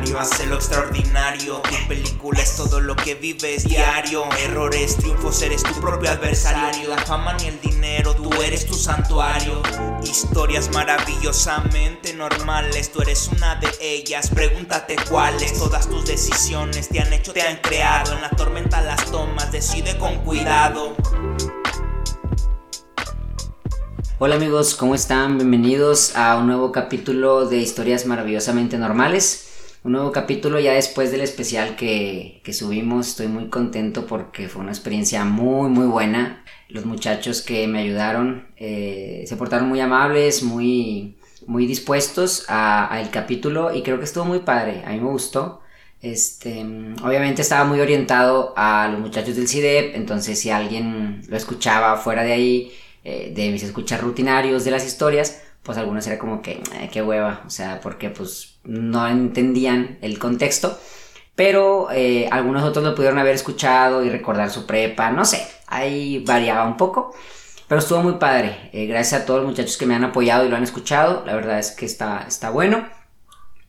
ordinario hace lo extraordinario. Tu película es todo lo que vives diario. Errores, triunfos, eres tu propio adversario. La fama ni el dinero, tú eres tu santuario. Historias maravillosamente normales, tú eres una de ellas. Pregúntate cuáles. Todas tus decisiones te han hecho, te han creado. En la tormenta las tomas, decide con cuidado. Hola amigos, ¿cómo están? Bienvenidos a un nuevo capítulo de Historias Maravillosamente Normales. Un nuevo capítulo ya después del especial que, subimos. Estoy muy contento porque fue una experiencia muy muy buena. Los muchachos que me ayudaron eh, se portaron muy amables, muy, muy dispuestos al capítulo y creo que estuvo muy padre. A mí me gustó. Este, obviamente estaba muy orientado a los muchachos del CIDEP, entonces si alguien lo escuchaba fuera de ahí, eh, de mis escuchas rutinarios de las historias, pues algunos era como que, qué hueva, o sea, porque pues no entendían el contexto, pero eh, algunos otros lo pudieron haber escuchado y recordar su prepa, no sé, ahí variaba un poco, pero estuvo muy padre, eh, gracias a todos los muchachos que me han apoyado y lo han escuchado, la verdad es que está, está bueno.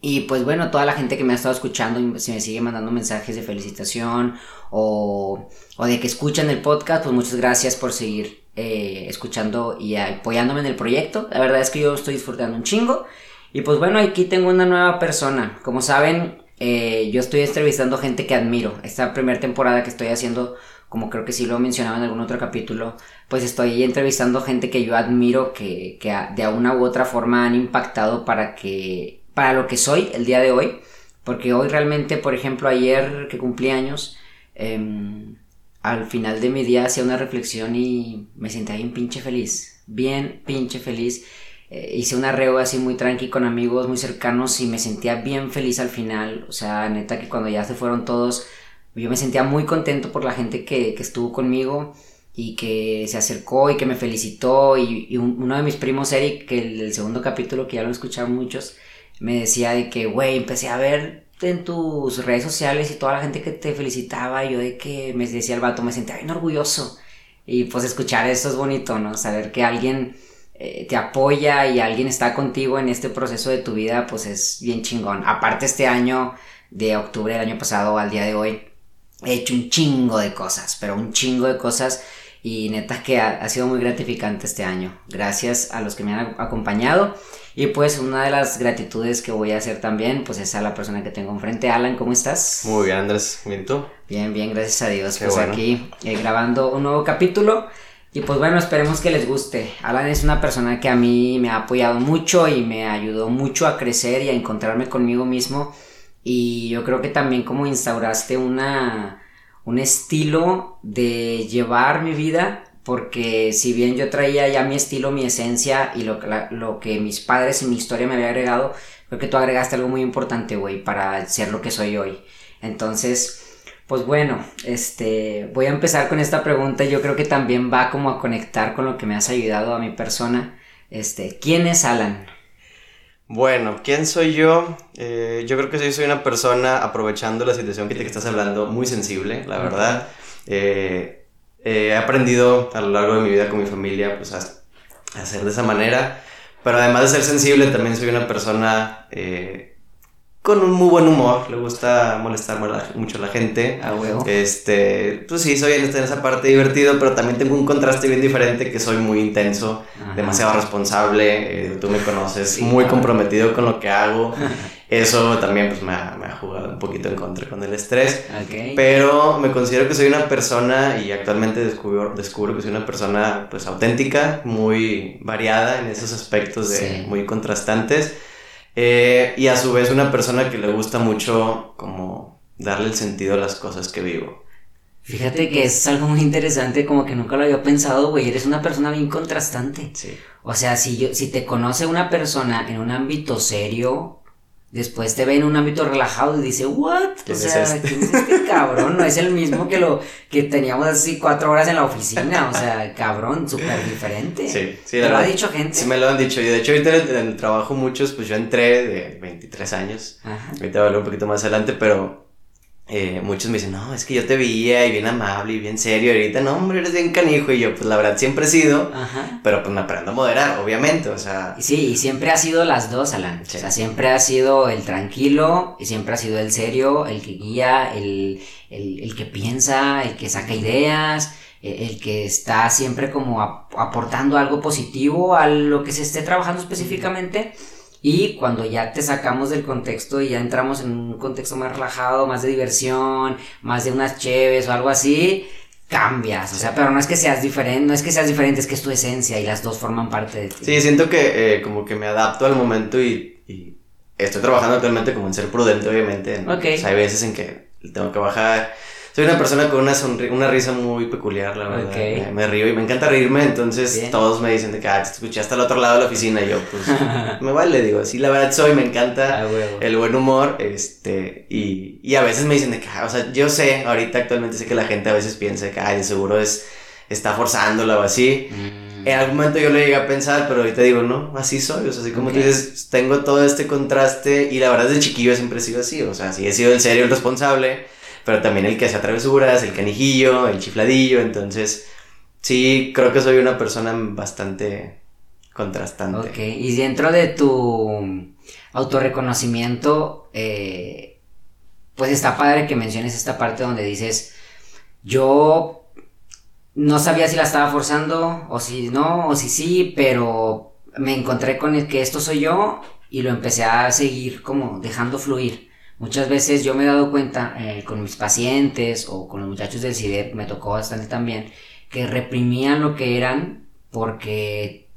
Y pues bueno, toda la gente que me ha estado escuchando se me sigue mandando mensajes de felicitación o, o de que escuchan el podcast, pues muchas gracias por seguir eh, escuchando y apoyándome en el proyecto. La verdad es que yo estoy disfrutando un chingo. Y pues bueno, aquí tengo una nueva persona. Como saben, eh, yo estoy entrevistando gente que admiro. Esta primera temporada que estoy haciendo, como creo que sí lo mencionaba en algún otro capítulo, pues estoy entrevistando gente que yo admiro, que, que de una u otra forma han impactado para que, para lo que soy el día de hoy. Porque hoy realmente, por ejemplo, ayer que cumplí años, em, al final de mi día hacía una reflexión y me sentía bien pinche feliz, bien pinche feliz. Eh, hice una reo así muy tranqui con amigos muy cercanos y me sentía bien feliz al final. O sea, neta que cuando ya se fueron todos, yo me sentía muy contento por la gente que, estuvo conmigo y que se acercó y que me felicitó. Y, uno de mis primos, Eric, que el, el, segundo capítulo que ya lo escucharon muchos, me decía de que, güey, empecé a ver en tus redes sociales y toda la gente que te felicitaba, yo de que me decía el vato, me sentía bien orgulloso. Y pues escuchar eso es bonito, ¿no? Saber que alguien eh, te apoya y alguien está contigo en este proceso de tu vida, pues es bien chingón. Aparte este año, de octubre del año pasado al día de hoy, he hecho un chingo de cosas, pero un chingo de cosas. Y neta que ha sido muy gratificante este año. Gracias a los que me han acompañado. Y pues una de las gratitudes que voy a hacer también, pues es a la persona que tengo enfrente. Alan, ¿cómo estás? Muy bien, Andrés. ¿Bien tú? Bien, bien, gracias a Dios. pues aquí eh, grabando un nuevo capítulo. Y pues bueno, esperemos que les guste. Alan es una persona que a mí me ha apoyado mucho y me ayudó mucho a crecer y a encontrarme conmigo mismo. Y yo creo que también como instauraste una, un estilo de llevar mi vida porque si bien yo traía ya mi estilo, mi esencia y lo, lo que mis padres y mi historia me había agregado, creo que tú agregaste algo muy importante, güey, para ser lo que soy hoy. Entonces, pues bueno, este, voy a empezar con esta pregunta. Yo creo que también va como a conectar con lo que me has ayudado a mi persona. Este, ¿quién es Alan? Bueno, ¿quién soy yo? Eh, yo creo que soy, soy una persona, aprovechando la situación que te estás hablando, muy sensible, la verdad. Eh, eh, he aprendido a lo largo de mi vida con mi familia pues, a, hacer de esa manera. Pero además de ser sensible, también soy una persona con un muy buen humor, le gusta molestar mucho a la gente. A huevo. Este, pues sí, soy en esa parte divertido, pero también tengo un contraste bien diferente que soy muy intenso, demasiado responsable, eh, tú me conoces, muy comprometido con lo que hago. Eso también pues me ha, me ha, jugado un poquito en contra con el estrés. Pero me considero que soy una persona y actualmente descubro, descubro que soy una persona pues auténtica, muy variada en esos aspectos de muy contrastantes. Eh, y a su vez una persona que le gusta mucho como darle el sentido a las cosas que vivo. Fíjate que es algo muy interesante, como que nunca lo había pensado, güey. Eres una persona bien contrastante. Sí. O sea, si, yo, si te conoce una persona en un ámbito serio, Después te ve en un ámbito relajado y dice, ¿what? o sea, este? ¿quién es este cabrón? No es el mismo que lo que teníamos así cuatro horas en la oficina. O sea, cabrón, súper diferente. Sí, sí. ¿Te lo ha dicho gente? Sí, me lo han dicho. Y de hecho, ahorita en el, trabajo muchos, pues yo entré de 23 años. Ajá. Ahorita voy a hablar un poquito más adelante, pero eh, muchos me dicen, no, es que yo te veía y bien amable y bien serio, y ahorita no, hombre, eres bien canijo, y yo, pues la verdad siempre he sido, pero pues me aprendo a moderar, obviamente, o sea. Sí, y siempre ha sido las dos, Alan, o sea, siempre ha sido el tranquilo, y siempre ha sido el serio, el que guía, el, el, que piensa, el que saca ideas, e, el, que está siempre como aportando algo positivo a lo que se esté trabajando específicamente. Y cuando ya te sacamos del contexto y ya entramos en un contexto más relajado, más de diversión, más de unas cheves o algo así, cambias. O sea, pero no es que seas diferente, no es que seas diferente, es que es tu esencia y las dos forman parte de ti. Sí, siento que eh, como que me adapto al momento y, y, estoy trabajando actualmente como en ser prudente, obviamente. Ok. O sea, hay veces en que tengo que bajar soy una persona con una, una risa muy peculiar, la verdad. Me, río y me encanta reírme, entonces todos me dicen de que ah, te escuchaste al otro lado de la oficina y yo, pues, me vale, digo, sí, la verdad soy, me encanta ah, el buen humor, este, y, y, a veces me dicen de que, ah, o sea, yo sé, ahorita actualmente sé que la gente a veces piensa que, ay, de seguro es, está forzándola o así. Mm. En algún momento yo le llegué a pensar, pero ahorita digo, no, así soy, o sea, así como tú dices, tengo todo este contraste y la verdad desde chiquillo siempre he sido así, o sea, sí he sido el serio, el responsable, pero también el que hace travesuras, el canijillo, el chifladillo, entonces sí, creo que soy una persona bastante contrastante. Ok, y dentro de tu autorreconocimiento, eh, pues está padre que menciones esta parte donde dices, yo no sabía si la estaba forzando o si no, o si sí, pero me encontré con el que esto soy yo y lo empecé a seguir como dejando fluir. Muchas veces yo me he dado cuenta eh, con mis pacientes o con los muchachos del CIDEP, me tocó bastante también, que reprimían lo que eran porque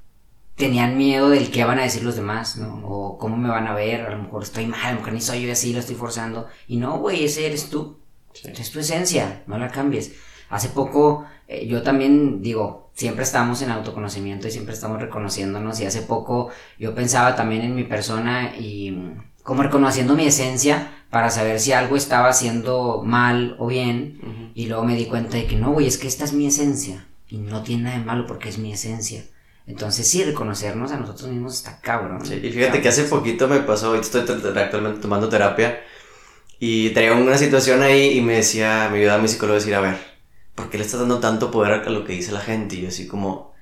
tenían miedo del qué van a decir los demás, ¿no? O cómo me van a ver, a lo mejor estoy mal, a lo mejor ni soy yo así, lo estoy forzando. Y no, güey, ese eres tú. Es tu esencia, no la cambies. Hace poco, eh, yo también digo, siempre estamos en autoconocimiento y siempre estamos reconociéndonos. Y hace poco yo pensaba también en mi persona y como reconociendo mi esencia para saber si algo estaba haciendo mal o bien. Y luego me di cuenta de que no, güey, es que esta es mi esencia. Y no tiene nada de malo porque es mi esencia. Entonces sí, reconocernos a nosotros mismos está cabrón. Sí, y fíjate que hace poquito me pasó, estoy actualmente tomando terapia, y traía una situación ahí y me decía, me ayudaba mi psicólogo a decir, a ver, ¿por qué le estás dando tanto poder a lo que dice la gente? Y yo así como,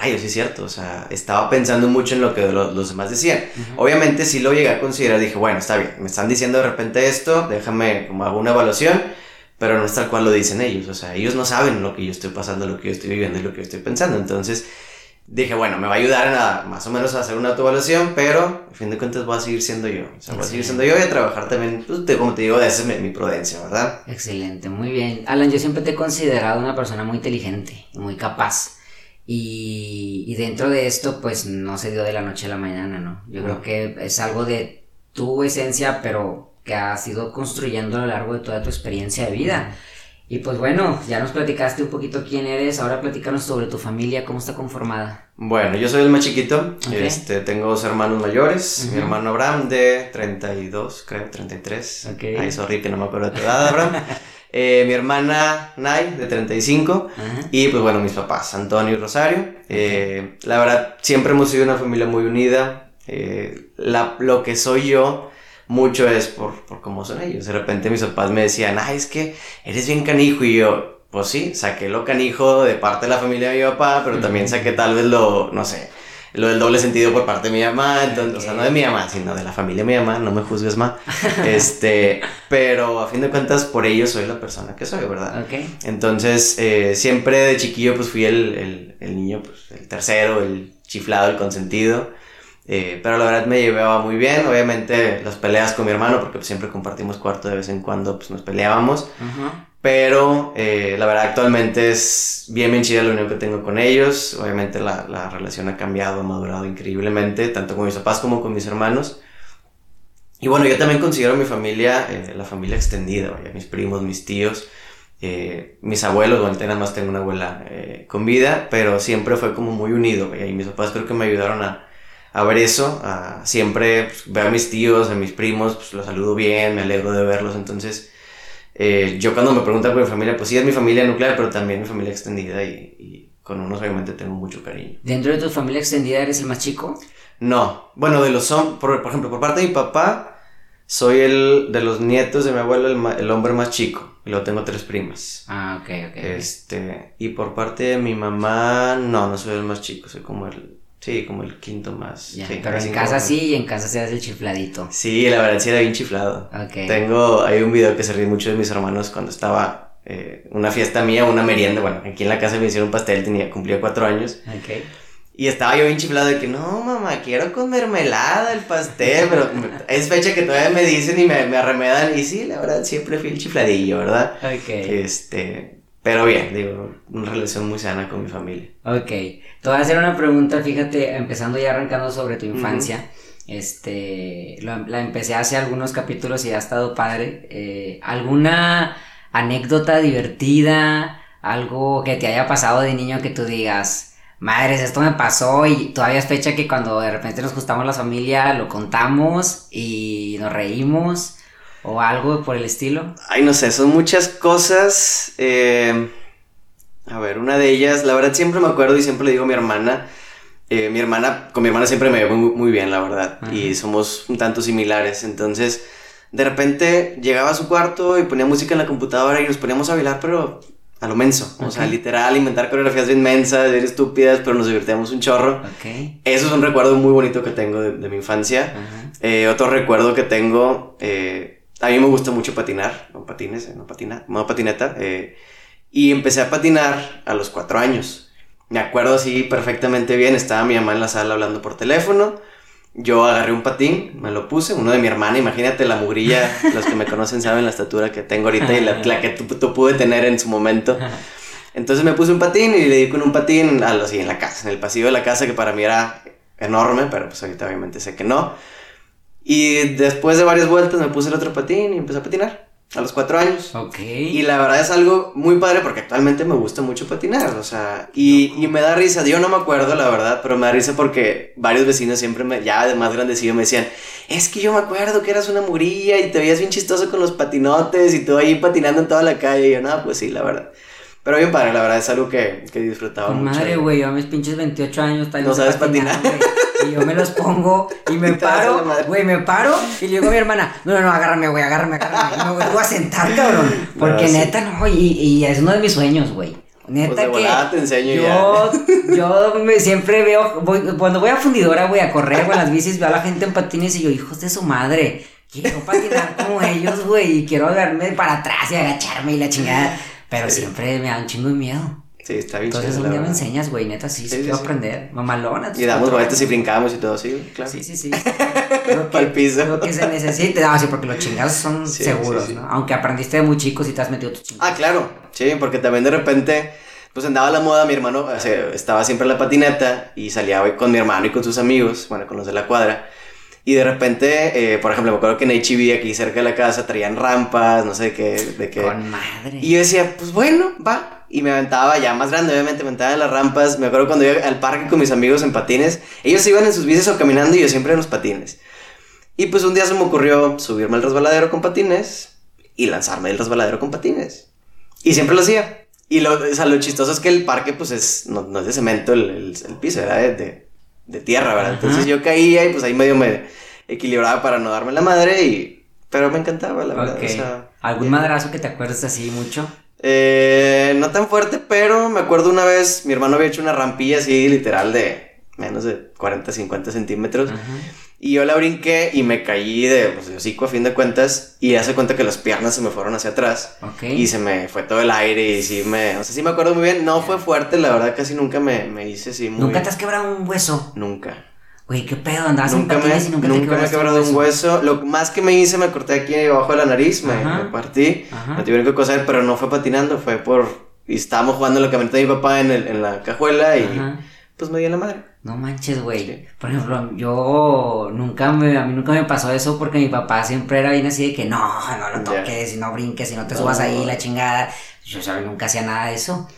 rayos, sí es cierto, o sea, estaba pensando mucho en lo que los demás decían. Obviamente sí lo llegué a considerar, dije, bueno, está bien, me están diciendo de repente esto, déjame como hago una evaluación, pero no es tal cual lo dicen ellos, o sea, ellos no saben lo que yo estoy pasando, lo que yo estoy viviendo y lo que yo estoy pensando, entonces dije, bueno, me va a ayudar a más o menos a hacer una autoevaluación, pero a fin de cuentas voy a seguir siendo yo, o sea, voy a seguir siendo yo y a trabajar también, pues, como te digo, esa es mi, prudencia, ¿verdad? Excelente, muy bien. Alan, yo siempre te he considerado una persona muy inteligente, muy capaz. Y, dentro de esto, pues no se dio de la noche a la mañana, ¿no? Yo creo que es algo de tu esencia, pero que has ido construyendo a lo largo de toda tu experiencia de vida. Y pues bueno, ya nos platicaste un poquito quién eres, ahora platícanos sobre tu familia, cómo está conformada. Bueno, yo soy el más chiquito, este, tengo dos hermanos mayores, mi hermano Abraham de 32, creo, 33. Okay. Ay, sorry que no me acuerdo de tu edad, Abraham. Eh, mi hermana Nay, de 35, y pues bueno, mis papás, Antonio y Rosario. Eh, la verdad, siempre hemos sido una familia muy unida. Eh, la, lo que soy yo, mucho es por, por cómo son ellos. De repente mis papás me decían, ay, es que eres bien canijo, y yo, pues sí, saqué lo canijo de parte de la familia de mi papá, pero también saqué tal vez lo, no sé, lo del doble sentido por parte de mi mamá, entonces, o sea, no de mi mamá, sino de la familia de mi mamá, no me juzgues más. este, pero a fin de cuentas, por ello soy la persona que soy, ¿verdad? Entonces, eh, siempre de chiquillo, pues fui el, el, el, niño, pues el tercero, el chiflado, el consentido. Eh, pero la verdad me llevaba muy bien, obviamente las peleas con mi hermano, porque siempre compartimos cuarto de vez en cuando, pues nos peleábamos. Ajá. Pero eh, la verdad actualmente es bien bien chida la unión que tengo con ellos. Obviamente la, la, relación ha cambiado, ha madurado increíblemente, tanto con mis papás como con mis hermanos. Y bueno, yo también considero mi familia eh, la familia extendida, vaya, mis primos, mis tíos, eh, mis abuelos, bueno, nada más tengo una abuela con vida, pero siempre fue como muy unido, y mis papás creo que me ayudaron a, a ver eso, a siempre pues, ver a mis tíos, a mis primos, pues los saludo bien, me alegro de verlos, entonces eh, yo cuando me preguntan por mi familia, pues sí es mi familia nuclear, pero también mi familia extendida y, con unos obviamente tengo mucho cariño. ¿Dentro de tu familia extendida eres el más chico? No, bueno, de los son, por, ejemplo, por parte de mi papá, Soy el de los nietos de mi abuelo, el, ma- el hombre más chico. Y luego tengo tres primas. Ah, ok, ok. Este, y por parte de mi mamá, no, no soy el más chico, soy como el, sí, como el quinto más. Ya, sí, pero en casa sí y en casa se hace el chifladito. Sí, la verdad sí era bien chiflado. Ok. Tengo, hay un video que se ríe mucho de mis hermanos cuando estaba eh, una fiesta mía, una merienda, bueno, aquí en la casa me hicieron un pastel, tenía, cumplía cuatro años. Ok. Y estaba yo bien chiflado de que no, mamá, quiero con mermelada el pastel, pero es fecha que todavía me dicen y me, me arremedan. Y sí, la verdad, siempre fui el chifladillo, ¿verdad? Ok. Este, pero bien, digo, una relación muy sana con mi familia. Ok. Te voy a hacer una pregunta, fíjate, empezando ya arrancando sobre tu infancia. Este, lo- la empecé hace algunos capítulos y ha estado padre. Eh, ¿Alguna anécdota divertida? Algo que te haya pasado de niño que tú digas, madres, esto me pasó y todavía es fecha que cuando de repente nos juntamos la familia lo contamos y nos reímos o algo por el estilo? Ay, no sé, son muchas cosas. eh, a ver, una de ellas, la verdad siempre me acuerdo y siempre le digo a mi hermana. eh, mi hermana, con mi hermana siempre me llevo muy, muy bien, la verdad. Ajá. Y somos un tanto similares. Entonces, de repente llegaba a su cuarto y ponía música en la computadora y nos poníamos a bailar, pero a lo menso. O sea, literal, inventar coreografías bien mensas, bien estúpidas, pero nos divertíamos un chorro. Ok. Eso es un recuerdo muy bonito que tengo de, de mi infancia. Eh, otro recuerdo que tengo, eh, a mí me gusta mucho patinar, no patines, eh, no patina, no patineta, eh, y empecé a patinar a los cuatro años. Me acuerdo así perfectamente bien, estaba mi mamá en la sala hablando por teléfono, yo agarré un patín, me lo puse, uno de mi hermana, imagínate la mugrilla, los que me conocen saben la estatura que tengo ahorita y la, la que tú, pude tener en su momento. Entonces me puse un patín y le di con un patín a lo- así en la casa, en el pasillo de la casa, que para mí era enorme, pero pues ahorita obviamente sé que no. Y después de varias vueltas me puse el otro patín y empecé a patinar a los cuatro años. Ok. Y la verdad es algo muy padre porque actualmente me gusta mucho patinar, o sea, y, y me da risa, yo no me acuerdo la verdad, pero me da risa porque varios vecinos siempre me, ya de más grandecido me decían, es que yo me acuerdo que eras una murilla y te veías bien chistoso con los patinotes y tú ahí patinando en toda la calle, y yo, no, pues sí, la verdad. Pero bien padre, la verdad es algo que, que disfrutaba Con mucho. madre, güey, yo a mis pinches 28 años también No sabes patinar. güey. Y yo me los pongo y me Y paro, güey, me paro y le digo a mi hermana, no, no, no, agárrame, güey, agárrame, agárrame. Y me vuelvo a sentar, cabrón. Porque No, sí. neta, no, y, y es uno de mis sueños, güey. Neta Pues de que volada te enseño yo, yo me, siempre veo, voy- cuando voy a fundidora, güey, a correr, güey, en las bicis, veo a la gente en patines y yo, hijos de su madre, quiero patinar como ellos, güey, y quiero agarrarme para atrás y agacharme y la chingada. Pero siempre me da un chingo de miedo. Sí, está bien Entonces chido, un día me enseñas, güey, neta, sí, sí, Sí, quiero aprender. Mamalona. Y damos vueltas y brincamos y todo, sí, claro. Sí, sí, sí. Lo que, piso. Lo que se necesite. No, sí, porque los chingados son seguros. ¿no? Aunque aprendiste de muy chicos y te has metido tus chingados. Ah, claro, sí, porque también de repente, pues andaba la moda, mi hermano o sea, estaba siempre en la patineta y salía con mi hermano y con sus amigos, bueno, con los de la cuadra. Y de repente, eh, por ejemplo, me acuerdo que en HB aquí cerca de la casa traían rampas, no sé qué, de qué. Con madre. Y yo decía, pues bueno, va. Y me aventaba ya más grande, obviamente, me aventaba en las rampas. Me acuerdo cuando iba al parque con mis amigos en patines. Ellos iban en sus bicis o caminando y yo siempre en los patines. Y pues un día se me ocurrió subirme al resbaladero con patines y lanzarme del resbaladero con patines. Y siempre lo hacía. Y lo, o sea, lo chistoso es que el parque, pues es, no, no es de cemento el, el- el piso, era de, de- de tierra, ¿verdad? Ajá. Entonces yo caía y pues ahí medio me equilibraba para no darme la madre y... Pero me encantaba, la verdad. Ok. o sea, ¿Algún madrazo que te acuerdes así mucho? Eh, no tan fuerte, pero me acuerdo una vez, mi hermano había hecho una rampilla así, literal, de menos de 40, 50 centímetros. Ajá. Y yo la brinqué y me caí de, pues, de hocico a fin de cuentas. Y hace cuenta que las piernas se me fueron hacia atrás. Y se me fue todo el aire y sí me... O sea, sí me acuerdo muy bien. No fue fuerte, la verdad, casi nunca me, me hice así muy... ¿Nunca te has quebrado un hueso? Nunca. Güey, ¿qué pedo? Andabas Nunca en me, patines y nunca, te nunca me he quebrado un hueso. Lo más que me hice, me corté aquí debajo de la nariz, me, me partí. Ajá. Me tuvieron que coser, pero no fue patinando, fue por... Y estábamos jugando en la camioneta de mi papá en, el- en la cajuela y Ajá. pues me dio en la madre. No manches, güey. Sí. Por ejemplo, yo nunca me, a mí nunca me pasó eso porque mi papá siempre era bien así de que no, no lo toques, y no brinques, y no te No. subas ahí, la chingada. Yo ¿sabes? nunca hacía nada de eso.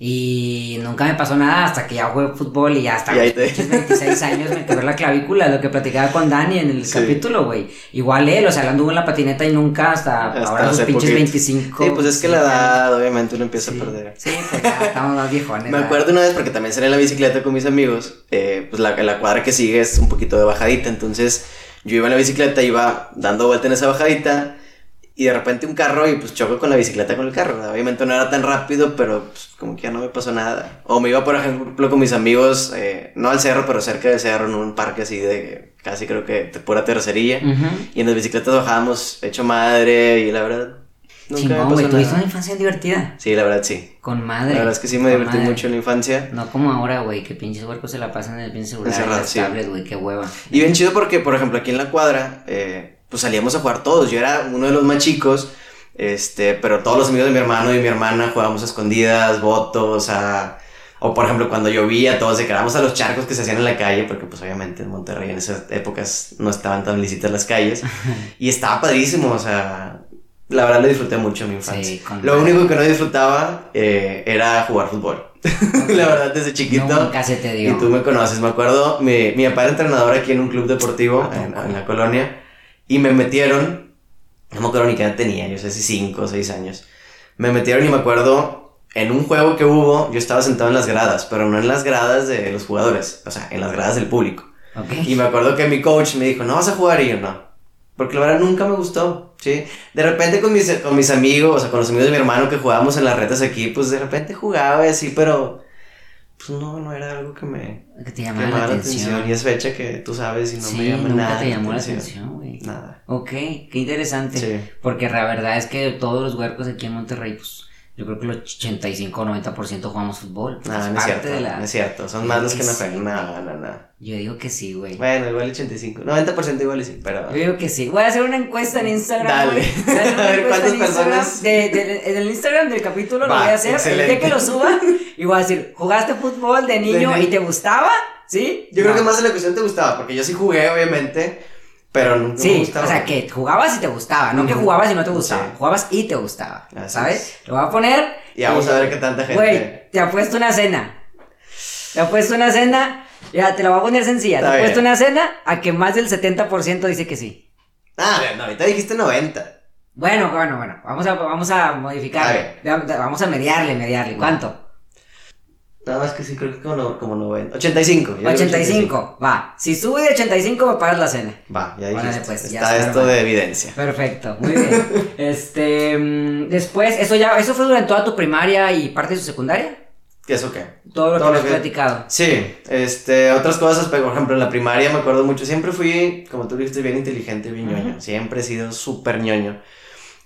Y nunca me pasó nada hasta que ya jugué fútbol y ya hasta los te- pinches 26 años me quebré la clavícula, lo que platicaba con Dani en el Sí. capítulo, güey. Igual él, o sea, él anduvo en la patineta y nunca hasta, Hasta ahora sus pinches poquito. 25. Sí, pues es que la edad, obviamente, uno empieza Sí, a perder. sí, pues ya estamos más viejones. Me acuerdo una vez porque también salí en la bicicleta con mis amigos. eh, pues la, la cuadra que sigue es un poquito de bajadita. Entonces Yo iba en la bicicleta, iba dando vuelta en esa bajadita y de repente un carro y pues choco con la bicicleta con el carro. Obviamente no era tan rápido, pero pues, como que ya no me pasó nada. O me iba, por ejemplo, con mis amigos, eh, no al cerro, pero cerca del cerro, en un parque así de casi creo que de pura terracería. Y en las bicicletas bajábamos hecho madre y la verdad... Nunca Chingón, güey, ¿tuviste una infancia divertida? Sí, la verdad sí. Con madre. La verdad es que sí me divertí mucho en la infancia. No como ahora, güey, que pinches huercos se la pasan en el pinche celular, en las tablets, güey, qué hueva. Y bien chido porque, por ejemplo, aquí en la cuadra, eh, pues salíamos a jugar todos. Yo era uno de los más chicos, este, pero todos los amigos de mi hermano y mi hermana jugábamos a escondidas, votos, a... O por ejemplo, cuando llovía, todos se quedábamos a los charcos que se hacían en la calle, porque pues obviamente en Monterrey en esas épocas no estaban tan lícitas las calles. y estaba padrísimo, o sea, la verdad lo disfruté mucho en mi infancia. lo único que no disfrutaba eh, era jugar fútbol. la verdad, desde chiquito. Nunca se te dio. Y tú me conoces, me acuerdo, mi, mi papá era entrenador aquí en un club deportivo en, en la colonia. Y me metieron, no me acuerdo ni qué edad tenía, yo sé si 5 o 6 años. Me metieron y me acuerdo, en un juego que hubo, yo estaba sentado en las gradas, pero no en las gradas de los jugadores, o sea, en las gradas del público. Y me acuerdo que mi coach me dijo, no vas a jugar y yo no. Porque la verdad nunca me gustó, ¿sí? De repente con mis, con mis amigos, o sea, con los amigos de mi hermano que jugábamos en las retas aquí, pues de repente jugaba y así, pero pues no, no era algo que me que te llamara, la, atención. Y es fecha que tú sabes y no me llama nunca te llamó la atención, güey. Nada. Ok, qué interesante. Sí. Porque la verdad es que todos los huercos aquí en Monterrey, pues yo creo que el 85 o 90% jugamos fútbol. No, no es cierto, no es cierto. Son más los que no juegan. Nada, nada, nada. Yo digo que sí, güey. Bueno, igual 85. 90% igual sí, pero. Yo digo que sí. Voy a hacer una encuesta en Instagram. Dale. a, ver cuántas personas. De, de, en el Instagram del capítulo lo voy a hacer. El día que lo suba. Y voy a decir, ¿jugaste fútbol de niño y te gustaba? ¿Sí? Yo creo que más de la cuestión te gustaba, porque yo sí jugué, obviamente. Pero no sí, me gustaba. o sea, que jugabas y te gustaba, no que jugabas y no te gustaba. Jugabas y te gustaba, ¿sabes? Lo voy a poner. Y vamos a ver qué tanta gente. Güey, te ha puesto una cena. Te ha puesto una cena. Ya, te la voy a poner sencilla. te ha puesto una cena a que más del 70% dice que sí. Ah, no, ahorita dijiste 90. Bueno, bueno, bueno. Vamos a, vamos a modificar. Vamos a mediarle, mediarle. ¿Cuánto? Nada más que sí, creo que como, como 90. 85. 85, va. Si sube de 85, me pagas la cena. Va, ya dijiste. Pues, está, esto de evidencia. Perfecto, muy bien. este, mm, después, eso ya, eso fue durante toda tu primaria y parte de su secundaria. ¿Qué eso qué? Todo lo que has platicado. Sí, este, otras cosas, por ejemplo, en la primaria me acuerdo mucho, siempre fui, como tú dijiste, bien inteligente, bien ñoño. Siempre he sido súper ñoño.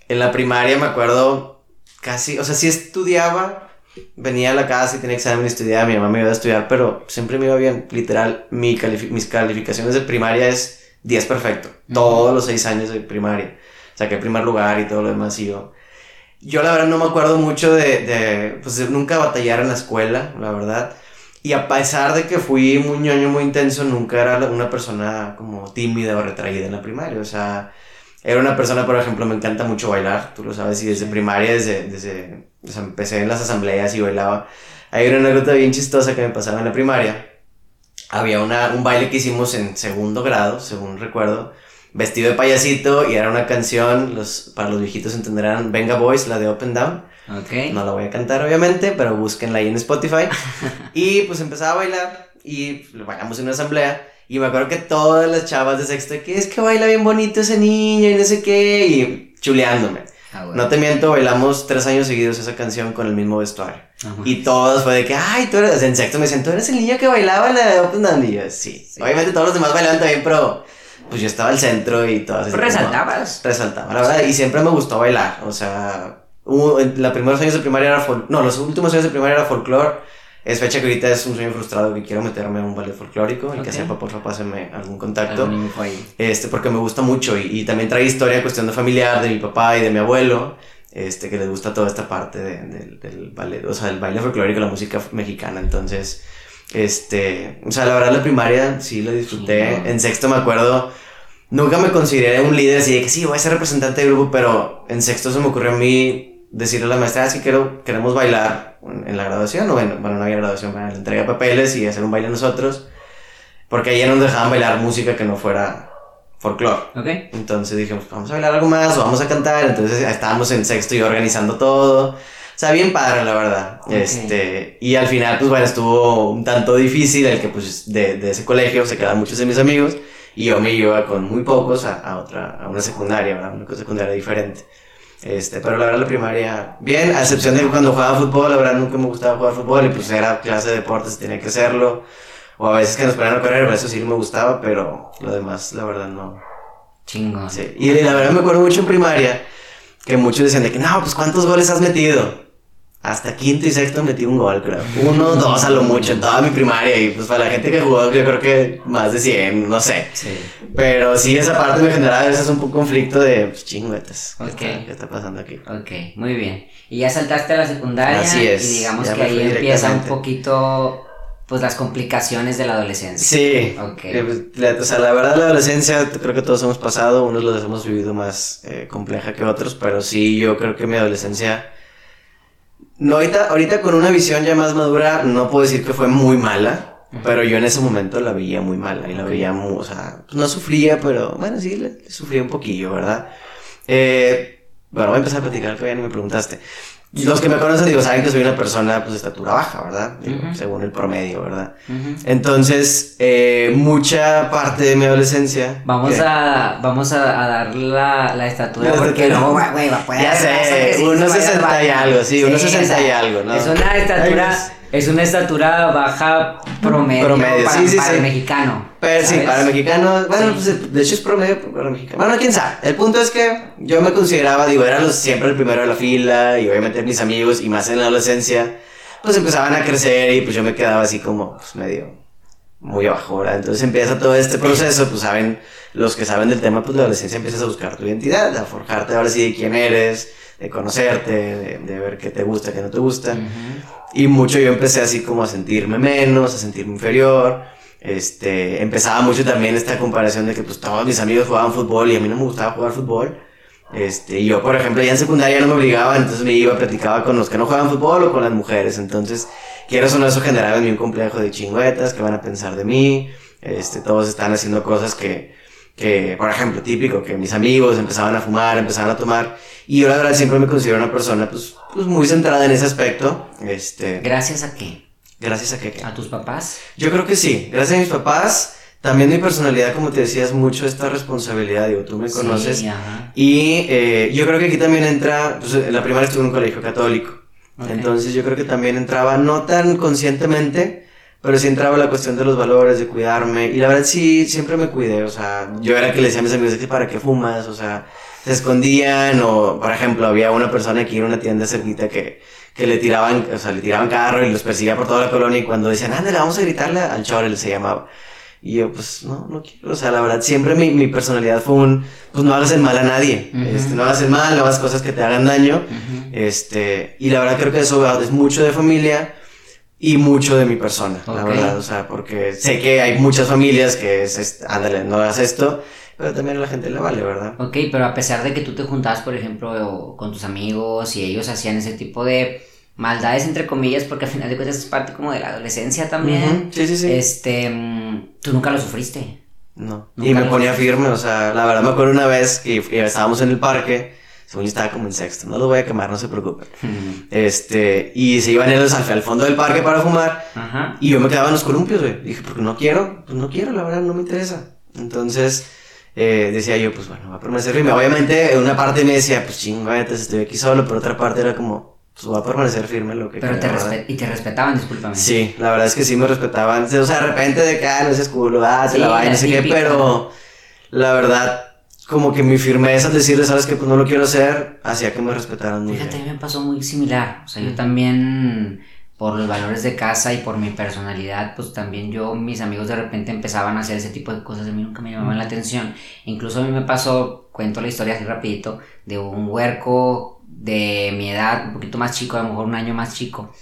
En la primaria me acuerdo casi, o sea, sí estudiaba venía a la casa y tenía examen y estudiaba, mi mamá me iba a estudiar, pero siempre me iba bien. Literal, mi mis calificaciones de primaria es 10 perfecto. Todos los 6 años de primaria. Saqué primer lugar y todo lo demás. Y yo, yo la verdad no me acuerdo mucho de, de, pues nunca batallar en la escuela, la verdad. Y a pesar de que fui muy ñoño, muy intenso, nunca era una persona como tímida o retraída en la primaria. O sea, era una persona, por ejemplo, me encanta mucho bailar, tú lo sabes, y desde primaria, desde, desde o sea, empecé en las asambleas y bailaba. Hay una anécdota bien chistosa que me pasaba en la primaria. Había una, un baile que hicimos en segundo grado, según recuerdo, vestido de payasito y era una canción, los, para los viejitos entenderán, Venga Boys, la de Open Down. Okay. No la voy a cantar obviamente, pero búsquenla ahí en Spotify. y pues empezaba a bailar y bailamos en una asamblea. Y me acuerdo que todas las chavas de sexto, que es que baila bien bonito ese niño y no sé qué, y chuleándome. Ah, no te miento, bailamos tres años seguidos esa canción con el mismo vestuario. y todos fue de que, ay, tú eres, en sexto me decían, tú eres el niño que bailaba en la de Open. Y yo, sí. Obviamente todos los demás bailaban también, pero pues yo estaba al centro y todas. ¿Resaltabas? resaltaba, la verdad, y siempre me gustó bailar. O sea, la primeros años de primaria era, no, los últimos años de primaria era folclore es fecha que ahorita es un sueño frustrado que quiero meterme a un ballet folclórico. El que sepa, por favor, pásenme algún contacto. Este, porque me gusta mucho y, y, también trae historia, cuestión de familiar, de mi papá y de mi abuelo. Este, que les gusta toda esta parte de, del ballet, o sea, el baile folclórico, la música mexicana. Entonces, este, o sea, la verdad, la primaria sí la disfruté. En sexto me acuerdo, nunca me consideré un líder así de que sí, voy a ser representante de grupo, pero en sexto se me ocurrió a mí decirle a la maestra, si ah, quiero, queremos bailar en la graduación, o bueno, bueno, no había graduación, para la entrega de papeles y hacer un baile nosotros, porque ahí nos dejaban bailar música que no fuera folclore. Okay. Entonces dijimos, vamos a bailar algo más, o vamos a cantar, entonces estábamos en sexto y organizando todo. O sea, bien padre, la verdad. Este, y al final, pues bueno, estuvo un tanto difícil el que, pues, de, de ese colegio se quedaron muchos de mis amigos Y yo me iba con muy pocos a, a otra, a una secundaria, ¿verdad? Una secundaria diferente. Este, pero la verdad la primaria, bien, a excepción de cuando jugaba fútbol, la verdad nunca me gustaba jugar fútbol y pues era clase de deportes, tenía que hacerlo. O a veces que nos ponían a correr, eso sí me gustaba, pero lo demás, la verdad no. Chingo. Sí. Y la verdad me acuerdo mucho en primaria que muchos decían de que no, pues ¿cuántos goles has metido? Hasta quinto y sexto metí un gol, creo. Uno, dos a lo mucho en toda mi primaria. Y pues para la gente que jugó, yo creo que más de 100, no sé. Sí. Pero sí, esa parte me generaba a veces un poco conflicto de, pues chingüetas. ¿qué, Ok. está, qué está pasando aquí? Ok, muy bien. Y ya saltaste a la secundaria. Así es, Y digamos que ahí empieza un poquito, pues las complicaciones de la adolescencia. Sí. Ok. Eh, pues, o sea, la verdad, la adolescencia creo que todos hemos pasado. Unos los hemos vivido más eh, compleja que otros. Pero sí, yo creo que mi adolescencia. No, ahorita, ahorita con una visión ya más madura, no puedo decir que fue muy mala. Pero yo en ese momento la veía muy mala y la veía muy, o sea, pues no sufría, pero bueno, sí, le, le sufría un poquillo, ¿verdad? Eh, bueno, voy a empezar a platicar que ya ni me preguntaste. Los que me conocen, digo, saben que soy una persona, pues, de estatura baja, ¿verdad? Digo. Según el promedio, ¿verdad? Entonces, eh, mucha parte de mi adolescencia. Vamos que- a, vamos a, a dar la, la estatura porque luego, güey, va a poder Ya sé, sí unos se vaya al 60 y algo, sí, unos o 60 y algo, ¿no? Es una estatura, Ay, es una estatura baja promedio, Promedio, para, sí, sí, para sí. el mexicano. Pero sí, para el mexicano, bueno, pues de hecho es promedio para el mexicano. Bueno, quién sabe. El punto es que yo me consideraba, digo, era los, siempre el primero de la fila y obviamente mis amigos y más en la adolescencia, pues empezaban a crecer y pues yo me quedaba así como, pues medio, muy abajo, ¿verdad? Entonces empieza todo este proceso, pues saben, los que saben del tema, pues la adolescencia empiezas a buscar tu identidad, a forjarte ahora sí de quién eres, de conocerte, de, de ver qué te gusta, qué no te gusta. Ujú. Y mucho yo empecé así como a sentirme menos, a sentirme inferior. Este, empezaba mucho también esta comparación de que pues todos mis amigos jugaban fútbol y a mí no me gustaba jugar fútbol. Este, y yo, por ejemplo, ya en secundaria no me obligaban, entonces me iba, platicaba con los que no jugaban fútbol o con las mujeres. Entonces, quiero o no, eso generaba en mí un complejo de chingüetas, que van a pensar de mí. Este, todos están haciendo cosas que, que, por ejemplo, típico, que mis amigos empezaban a fumar, empezaban a tomar. Y yo la verdad siempre me considero una persona, pues, pues muy centrada en ese aspecto. Este, Gracias a qué? gracias a que... A tus papás. Yo creo que sí, gracias a mis papás. También mi personalidad, como te decía, es mucho esta responsabilidad, digo, tú me conoces. Sí. Y eh, yo creo que aquí también entra, pues en la primaria estuve en un colegio católico. Ok. Entonces yo creo que también entraba, no tan conscientemente, pero sí entraba la cuestión de los valores, de cuidarme. Y la verdad sí, siempre me cuidé. O sea, yo era que le decía a mis amigos, "¿Es que ¿para qué fumas? O sea, se escondían. O, por ejemplo, había una persona aquí en una tienda cerquita que, que le tiraban, o sea, le tiraban carro y los perseguía por toda la colonia. Y cuando decían, ándale, vamos a gritarle al chorel, se llamaba. Y yo, pues, no, no quiero. O sea, la verdad, siempre mi, mi personalidad fue un, pues, no hagas el mal a nadie. Ujú. este, no hagas el mal, no hagas cosas que te hagan daño. Ujú. Este, y la verdad creo que eso es mucho de familia y mucho de mi persona, la verdad, o sea, porque sé que hay muchas familias que es, es- ándale, no hagas esto, pero también a la gente le vale, ¿verdad? Ok, pero a pesar de que tú te juntabas, por ejemplo, con tus amigos y ellos hacían ese tipo de maldades, entre comillas, porque al final de cuentas es parte como de la adolescencia también, Sí, sí, sí. este, mm, tú nunca lo sufriste. No. Nunca Y me ponía sufriste. firme, o sea, la verdad me acuerdo una vez que estábamos en el parque, según yo estaba como en sexto, no lo voy a quemar, no se preocupen. Este, y se iban ellos al, al fondo del parque para fumar, Ajá. Y yo me quedaba en los columpios, güey. Dije, porque no quiero, pues no quiero, la verdad, no me interesa. Entonces, eh, decía yo, pues bueno, voy a permanecer firme. Obviamente, una parte me decía, pues chingüetes, estoy aquí solo, pero otra parte era como, pues voy a permanecer firme lo que Pero te y te respetaban, discúlpame. Sí, la verdad es que sí me respetaban. O sea, de repente de que, ah, no seas culo, ah, se Sí, la va y la no sé qué, pero la verdad, como que mi firmeza al decirle, sabes que pues no lo quiero hacer, hacía que me respetaran muy Fíjate, a bien. mí me pasó muy similar. O sea, yo Ujú. también, por los valores de casa y por mi personalidad, pues también yo, mis amigos de repente empezaban a hacer ese tipo de cosas. A mí nunca me llamaban la atención. Incluso a mí me pasó, cuento la historia así rapidito, de un huerco de mi edad, un poquito más chico, a lo mejor un año más chico,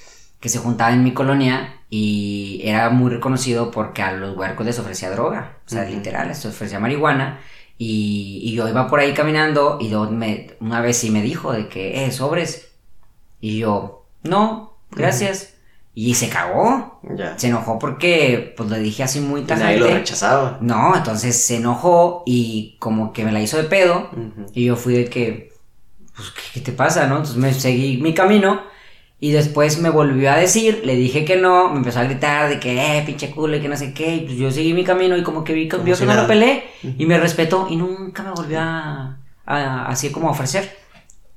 que se juntaba en mi colonia y era muy reconocido porque a los huercos les ofrecía droga. O sea, literal, les ofrecía marihuana. Y, y yo iba por ahí caminando y luego me, una vez sí me dijo de que, eh, sobres. Y yo, no, gracias. Y se cagó. Se enojó porque pues le dije así muy Y nadie lo tajante. rechazaba. No, entonces se enojó y como que me la hizo de pedo. Y yo fui de que, pues, ¿qué, qué te pasa, no? Entonces me seguí mi camino Y después me volvió a decir, le dije que no, me empezó a gritar de que, eh, pinche culo y que no sé qué. Y pues yo seguí mi camino y como que vi vio que no lo peleé y me respetó y nunca me volvió a, así como a ofrecer.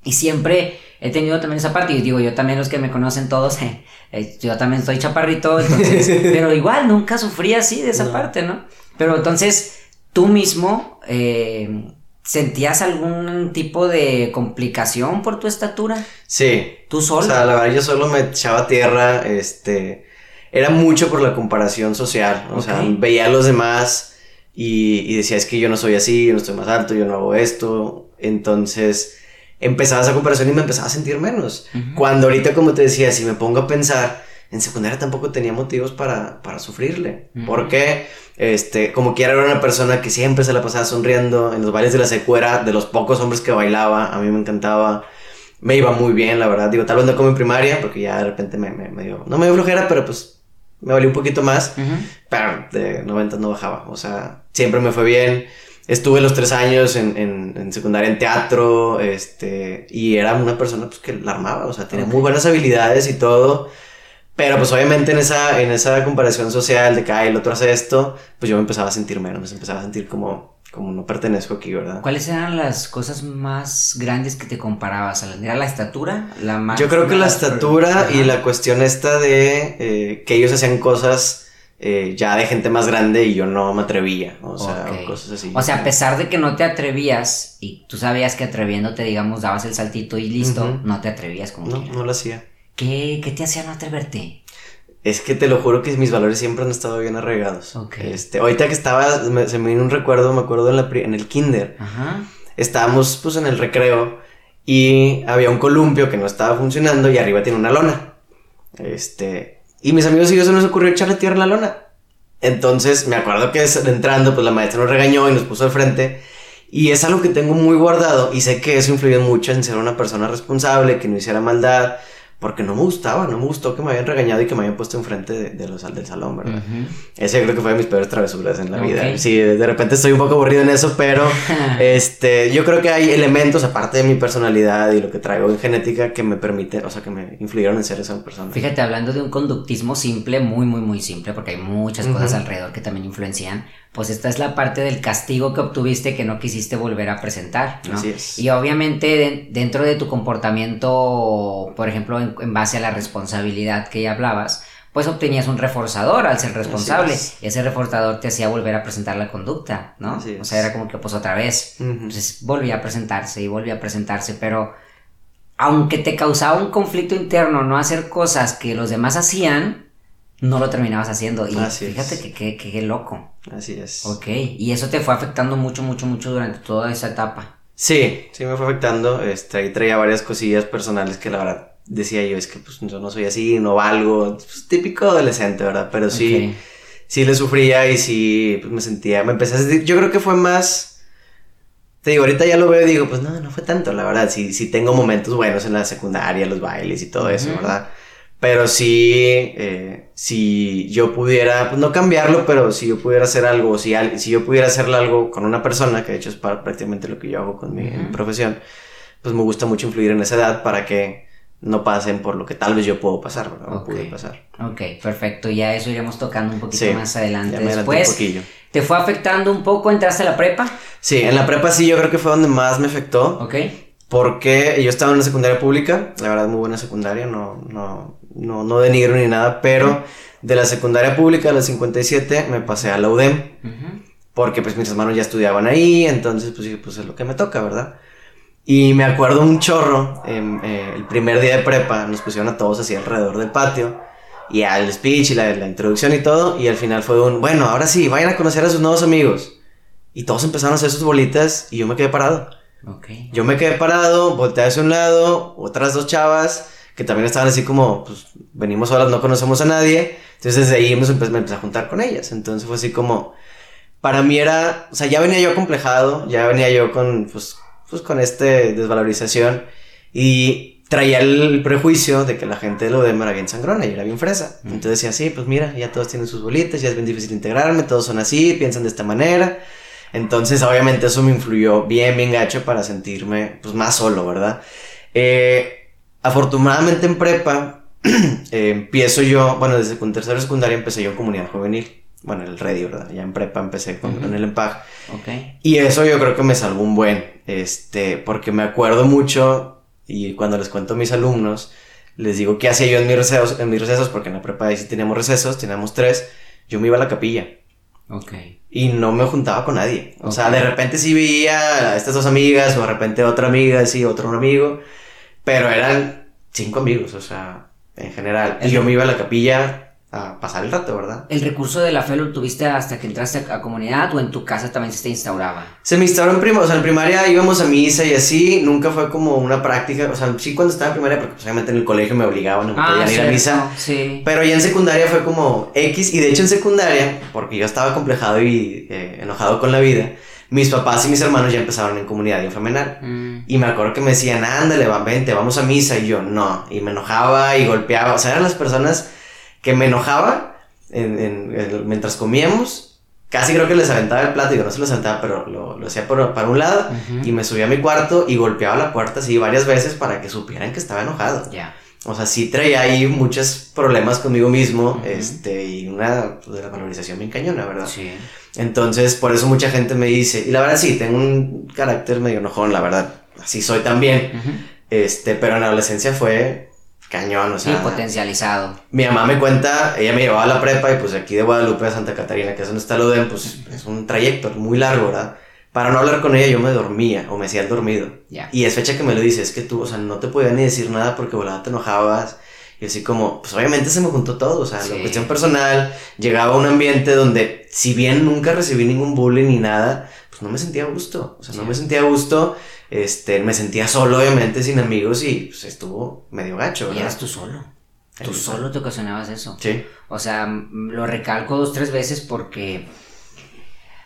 Y siempre he tenido también esa parte. Y digo, yo también los que me conocen todos, eh, yo también estoy chaparrito, pero igual nunca sufrí así de esa parte, ¿no? Pero entonces, tú mismo, eh, ¿Sentías algún tipo de complicación por tu estatura? Sí. ¿Tú solo? O sea, la verdad yo solo me echaba tierra, este... Era mucho por la comparación social, o sea, veía a los demás y, decía, es que yo no soy así, yo no estoy más alto, yo no hago esto, entonces empezaba esa comparación y me empezaba a sentir menos. Cuando ahorita, como te decía, si me pongo a pensar, en secundaria tampoco tenía motivos para, para sufrirle. ¿Por qué? Este, como quiera, era una persona que siempre se la pasaba sonriendo. En los bailes de la secuera, de los pocos hombres que bailaba, a mí me encantaba. Me iba muy bien, la verdad. Digo, tal vez no como en primaria, porque ya de repente me, me, dio. No me dio flojera, pero pues me valía un poquito más. Pero de 90 no bajaba. O sea, siempre me fue bien. Estuve los tres años en, en, secundaria en teatro, este, y era una persona pues, que la armaba, o sea, tenía muy buenas habilidades y todo. Pero pues obviamente en esa, en esa comparación social de que el otro hace esto, pues yo me empezaba a sentir menos, me empezaba a sentir como, como no pertenezco aquí, ¿verdad? ¿Cuáles eran las cosas más grandes que te comparabas? ¿Era la estatura? La más, yo creo que la estatura y la cuestión esta de eh, que ellos hacían cosas eh, ya de gente más grande y yo no me atrevía, o sea, cosas así. O sea, a pesar de que no te atrevías y tú sabías que atreviéndote, digamos, dabas el saltito y listo, no te atrevías como No, no lo hacía. ¿Qué, ¿Qué, te hacía no atreverte? Es que te lo juro que mis valores siempre han estado bien arraigados. Este, ahorita que estaba, se me vino un recuerdo, me acuerdo en, la, en el kinder. Ajá. Estábamos pues en el recreo y había un columpio que no estaba funcionando y arriba tiene una lona. Este, y mis amigos y yo se nos ocurrió echarle tierra a la lona. Entonces me acuerdo que entrando pues la maestra nos regañó y nos puso al frente. Y es algo que tengo muy guardado y sé que eso influyó mucho en ser una persona responsable, que no hiciera maldad, porque no me gustaba, no me gustó que me habían regañado y que me habían puesto enfrente de, de los del salón, ¿verdad? Ese creo que fue de mis peores travesuras en la vida. Sí, de repente estoy un poco aburrido en eso, pero este, yo creo que hay elementos, aparte de mi personalidad y lo que traigo en genética, que me permiten, o sea, que me influyeron en ser esa persona. Fíjate, hablando de un conductismo simple, muy, muy, muy simple, porque hay muchas cosas alrededor que también influencian, pues esta es la parte del castigo que obtuviste que no quisiste volver a presentar, ¿no? Así es. Y obviamente dentro de tu comportamiento, por ejemplo, en, base a la responsabilidad que ya hablabas, pues obtenías un reforzador al ser responsable. Ese reforzador te hacía volver a presentar la conducta, ¿no? o sea, era como que pues otra vez. Entonces volvía a presentarse y volvía a presentarse, pero aunque te causaba un conflicto interno no hacer cosas que los demás hacían, no lo terminabas haciendo. Y fíjate que qué loco. Así es. Ok, y eso te fue afectando mucho, mucho, mucho durante toda esa etapa. Sí, sí me fue afectando. Este, ahí traía varias cosillas personales que la verdad decía yo, es que pues yo no soy así, no valgo. Pues, típico adolescente, ¿verdad? Pero sí, sí le sufría y sí pues, me sentía, me empecé a sentir, yo creo que fue más... Te digo, ahorita ya lo veo y digo, pues no, no fue tanto, la verdad. Sí, sí tengo momentos buenos en la secundaria, los bailes y todo eso, ¿verdad? Pero sí, eh, si yo pudiera, pues no cambiarlo, pero si yo pudiera hacer algo, si, si yo pudiera hacerle algo con una persona, que de hecho es prácticamente lo que yo hago con mi, profesión, pues me gusta mucho influir en esa edad para que no pasen por lo que tal vez yo puedo pasar, ¿verdad? Okay. pasar. Ok, perfecto. Ya eso iremos tocando un poquito más adelante. Después, ¿te fue afectando un poco? ¿Entraste a la prepa? Sí, en la prepa sí, yo creo que fue donde más me afectó. Ok. Porque yo estaba en una secundaria pública, la verdad muy buena secundaria, no, no, no, no denigro ni nada, pero de la secundaria pública a la 57 me pasé a la UDEM, porque pues mis hermanos ya estudiaban ahí, entonces pues dije, pues es lo que me toca, ¿verdad? Y me acuerdo un chorro, eh, el primer día de prepa nos pusieron a todos así alrededor del patio, y al speech y la, la introducción y todo, y al final fue un, bueno, ahora sí, vayan a conocer a sus nuevos amigos. Y todos empezaron a hacer sus bolitas y yo me quedé parado. Yo me quedé parado, volteé hacia un lado, otras dos chavas que también estaban así como, pues venimos solas, no conocemos a nadie. Entonces desde ahí me empecé, a juntar con ellas. Entonces fue así como, para mí era, o sea, ya venía yo acomplejado, ya venía yo con, pues, pues con este desvalorización y traía el prejuicio de que la gente de lo de era bien sangrona y era bien fresa. Entonces decía, sí, pues mira, ya todos tienen sus bolitas, ya es bien difícil integrarme, todos son así, piensan de esta manera. Entonces, obviamente, eso me influyó bien, bien gacho para sentirme, pues, más solo, ¿verdad? Eh, afortunadamente en prepa, eh, empiezo yo, bueno, desde tercero secundaria empecé yo en comunidad juvenil. Bueno, el Ready, ¿verdad? Ya en prepa empecé con, el EMPAG. Ok. Y eso yo creo que me salvó un buen, este, porque me acuerdo mucho y cuando les cuento a mis alumnos, les digo qué hacía yo en mis recesos, en mis recesos porque en la prepa ahí sí teníamos recesos, teníamos tres, yo me iba a la capilla. Ok. Y no me juntaba con nadie. O sea, de repente sí veía a estas dos amigas, o de repente otra amiga, sí, otro amigo, pero eran cinco amigos, o sea, en general. Y yo me iba a la capilla a pasar el rato, ¿verdad? ¿El recurso de la fe lo tuviste hasta que entraste a comunidad o en tu casa también se te instauraba? Se me instauró en primaria, o sea, en primaria íbamos a misa y así, nunca fue como una práctica, o sea, sí cuando estaba en primaria, porque pues, obviamente en el colegio me obligaban, no Ah, podían ir a misa. Sí. Pero ya en secundaria fue como X, y de hecho en secundaria, porque yo estaba complejado y eh, enojado con la vida, mis papás y mis hermanos ya empezaron en comunidad inframenal. Mm, Y me acuerdo que me decían, ándale, va, vente, vamos a misa. Y yo, no. Y me enojaba y golpeaba. O sea, eran las personas que me enojaba en, en- en- mientras comíamos. Casi creo que les aventaba el plato. Digo, no se los aventaba, pero lo, lo hacía por, para un lado. Y me subía a mi cuarto y golpeaba la puerta así varias veces para que supieran que estaba enojado. Ya. O sea, sí traía ahí muchos problemas conmigo mismo. Este, y una pues, de la valorización bien cañona, ¿verdad? Sí. Entonces, por eso mucha gente me dice, y la verdad sí, tengo un carácter medio enojón, la verdad, así soy también, este, pero en la adolescencia fue cañón, o Sí, sea, potencializado. mi mamá me cuenta, ella me llevaba a la prepa y pues aquí de Guadalupe a Santa Catarina, que es donde está el UDEM, pues es un trayecto muy largo, ¿verdad? Para no hablar con ella yo me dormía o me hacía el dormido. Y es fecha que me lo dice, es que tú, o sea, no te podía ni decir nada porque volada te enojabas. Y así como, pues obviamente se me juntó todo, o sea, Sí. la cuestión personal, llegaba a un ambiente donde, si bien nunca recibí ningún bullying ni nada, pues no me sentía a gusto, o sea, no me sentía a gusto, este, me sentía solo, obviamente, sin amigos y pues estuvo medio gacho, Y ¿verdad? eras tú solo. Tú solo te ocasionabas eso. Sí, O sea, lo recalco dos, tres veces porque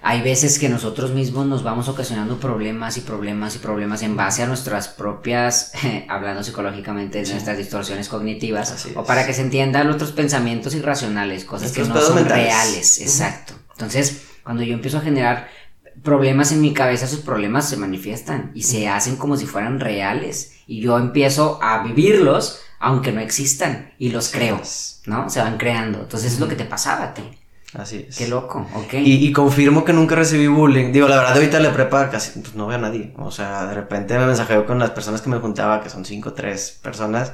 hay veces que nosotros mismos nos vamos ocasionando problemas y problemas y problemas en base a nuestras propias, hablando psicológicamente, de Sí. nuestras distorsiones cognitivas, Así o es. para que se entiendan otros pensamientos irracionales, cosas que no son mentales. reales, exacto. Entonces, cuando yo empiezo a generar problemas en mi cabeza, esos problemas se manifiestan y se hacen como si fueran reales y yo empiezo a vivirlos aunque no existan y los creo. ¿no? Se van creando. Entonces es lo que te pasaba a ti. Así es. Qué loco, ok. Y, y confirmo que nunca recibí bullying. Digo, la verdad, ahorita la prepa casi pues, no veo a nadie. O sea, de repente me mensajeo con las personas que me juntaba, que son cinco o tres personas.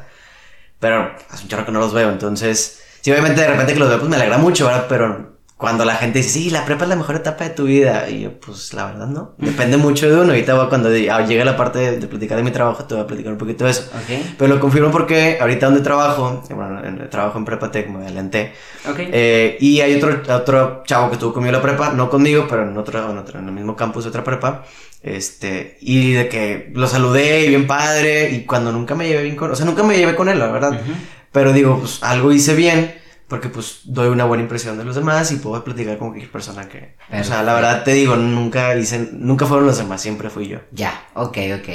Pero hace un chorro que no los veo. Entonces, sí, obviamente de repente que los veo, pues me alegra mucho, ¿verdad? Pero cuando la gente dice, sí, la prepa es la mejor etapa de tu vida. Y yo, pues la verdad, no. Depende mucho de uno. Ahorita voy- cuando ah, llegue la parte de, de platicar de mi trabajo, te voy a platicar un poquito de eso. Ok, Pero lo confirmo porque ahorita donde trabajo, bueno, en, trabajo en Prepatec, me adelanté. ok. Eh, y hay otro, otro chavo que estuvo conmigo la prepa, no conmigo, pero en otro, en otro, en el mismo campus de otra prepa. Este, y de que lo saludé y bien padre, y cuando nunca me llevé bien con, o sea, nunca me llevé con él, la verdad. Ujú. Pero digo, pues algo hice bien, porque pues doy una buena impresión de los demás y puedo platicar con cualquier persona que, o sea, la verdad te digo, nunca hice, nunca fueron los demás, siempre fui yo. Ya, ok, ok.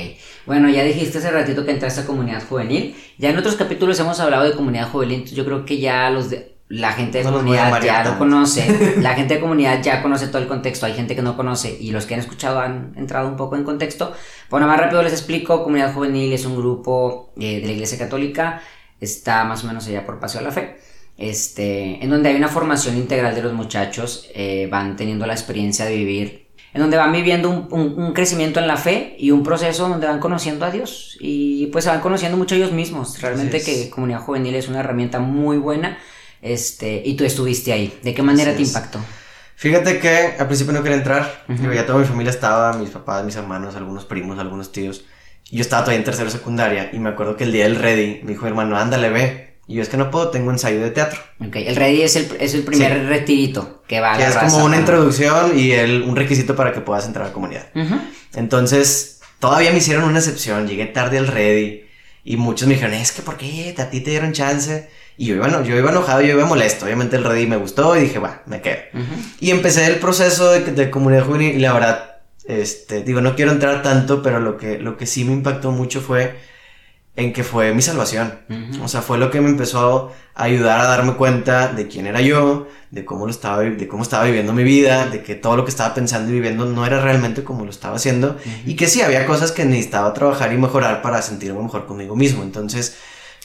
Bueno, ya dijiste hace ratito que entraste a comunidad juvenil. Ya en otros capítulos hemos hablado de comunidad juvenil. Yo creo que ya los de la gente de No comunidad ya lo conoce. La gente de comunidad ya conoce todo el contexto. Hay gente que no conoce y los que han escuchado han entrado un poco en contexto. Bueno, más rápido les explico. Comunidad juvenil es un grupo eh, de la Iglesia Católica. Está más o menos allá por Paseo de la Fe. Este, en donde hay una formación integral de los muchachos. eh, van teniendo la experiencia de vivir en donde van viviendo un, un- un crecimiento en la fe y un proceso donde van conociendo a Dios y pues se van conociendo mucho ellos mismos. Realmente es. que comunidad juvenil es una herramienta muy buena este, y tú estuviste ahí. ¿De qué manera Así te es. impactó? Fíjate que al principio no quería entrar. Digo, ya toda mi familia estaba, mis papás, mis hermanos, algunos primos, algunos tíos. Yo estaba todavía en tercero secundaria. Y me acuerdo que el día del ready, me dijo hermano, ándale, ve. Y yo es que no puedo, tengo ensayo de teatro. Ok, El ready es el, es el primer Sí. retirito que va a la es raza, como una ¿no? introducción y el, un requisito para que puedas entrar a la comunidad. Entonces, todavía me hicieron una excepción. Llegué tarde al ready. Y muchos me dijeron, es que ¿por qué? A ti te dieron chance. Y yo iba, no, yo iba enojado, yo iba molesto. Obviamente el ready me gustó y dije, va, me quedo. Y empecé el proceso de, de comunidad juvenil y la verdad, este, digo, no quiero entrar tanto, pero lo que, lo que sí me impactó mucho fue en que fue mi salvación. O sea, fue lo que me empezó a ayudar a darme cuenta de quién era yo, de cómo lo estaba, de cómo estaba viviendo mi vida, de que todo lo que estaba pensando y viviendo no era realmente como lo estaba haciendo y que sí había cosas que necesitaba trabajar y mejorar para sentirme mejor conmigo mismo. Entonces,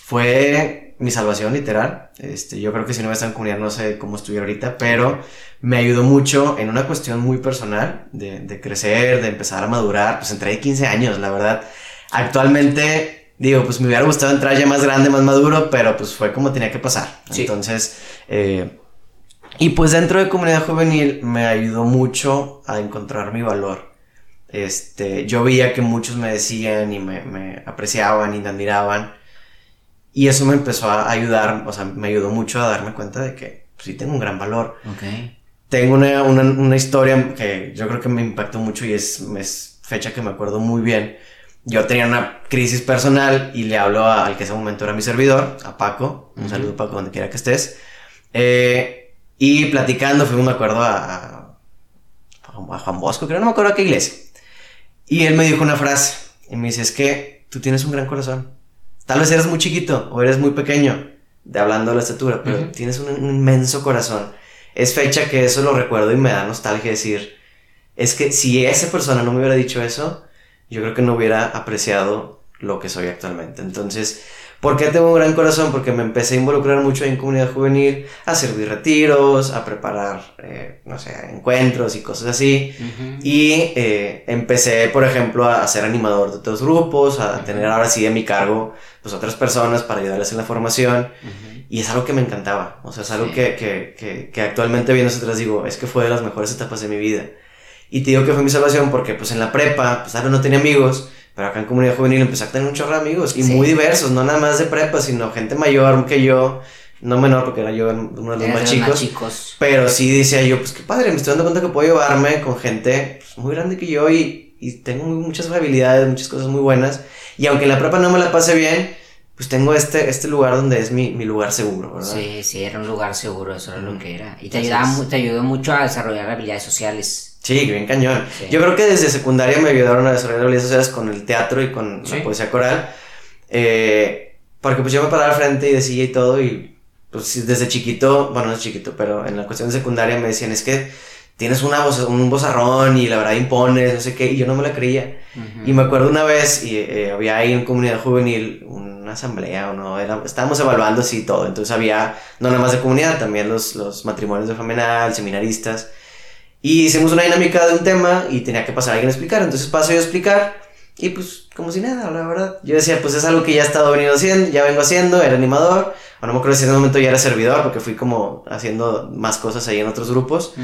fue mi salvación literal. Este, yo creo que si no me están comunidad no sé cómo estuviera ahorita, pero me ayudó mucho en una cuestión muy personal de, de crecer, de empezar a madurar. Pues entré de 15 años, la verdad. Actualmente digo, pues me hubiera gustado entrar ya más grande, más maduro, pero pues fue como tenía que pasar. Entonces, eh, y pues dentro de comunidad juvenil me ayudó mucho a encontrar mi valor. Este, yo veía que muchos me decían y me, apreciaban y me admiraban. Y eso me empezó a ayudar, o sea, me ayudó mucho a darme cuenta de que pues, sí tengo un gran valor. Okay. Tengo una, una, una, historia que yo creo que me impactó mucho y es, es fecha que me acuerdo muy bien yo tenía una crisis personal y le hablo al que ese momento era mi servidor, a Paco. Un saludo, Paco, donde quiera que estés. Eh, y platicando, fuimos, me acuerdo, a, a, Juan Bosco, creo, no me acuerdo a qué iglesia. Y él me dijo una frase. Y me dice: Es que tú tienes un gran corazón. Tal vez eres muy chiquito o eres muy pequeño, de hablando de la estatura, pero tienes un, un inmenso corazón. Es fecha que eso lo recuerdo y me da nostalgia decir: Es que si esa persona no me hubiera dicho eso yo creo que no hubiera apreciado lo que soy actualmente. Entonces, ¿por qué tengo un gran corazón? Porque me empecé a involucrar mucho en comunidad juvenil, a servir retiros, a preparar, eh, no sé, encuentros y cosas así. Y eh, empecé, por ejemplo, a ser animador de otros grupos, a tener ahora sí a mi cargo pues otras personas para ayudarles en la formación. Y es algo que me encantaba. O sea, es algo que, que, que, que actualmente viendo atrás digo, es que fue de las mejores etapas de mi vida. Y te digo que fue mi salvación porque pues en la prepa, pues ahora no tenía amigos, pero acá en comunidad juvenil empecé a tener un chorro de amigos y muy diversos, no nada más de prepa, sino gente mayor que yo, no menor porque era yo uno de los más chicos, chicos, pero sí decía yo, pues qué padre, me estoy dando cuenta que puedo llevarme con gente pues, muy grande que yo y, y tengo muchas habilidades, muchas cosas muy buenas y aunque en la prepa no me la pase bien, pues tengo este, este lugar donde es mi, mi, lugar seguro, ¿verdad? Sí, sí, era un lugar seguro, eso era lo que era. Y te, ayudaba, te ayudó mucho a desarrollar habilidades sociales. Sí, bien cañón. Yo creo que desde secundaria me ayudaron a desarrollar habilidades sociales con el teatro y con la poesía coral. Eh, porque pues yo me paraba al frente y decía y todo y pues desde chiquito, bueno, no es chiquito, pero en la cuestión de secundaria me decían, es que tienes una voz, un vozarrón y la verdad impones, no sé qué, y yo no me la creía. Y me acuerdo una vez, y eh, había ahí en comunidad juvenil una asamblea, o no, era, estábamos evaluando así todo, entonces había, no nada más de comunidad, también los, los matrimonios de familia, seminaristas. Y hicimos una dinámica de un tema y tenía que pasar a alguien a explicar. Entonces paso yo a explicar y pues como si nada, la verdad. Yo decía, pues es algo que ya he estado venido haciendo, ya vengo haciendo, era animador. O no me acuerdo si en ese momento ya era servidor porque fui como haciendo más cosas ahí en otros grupos.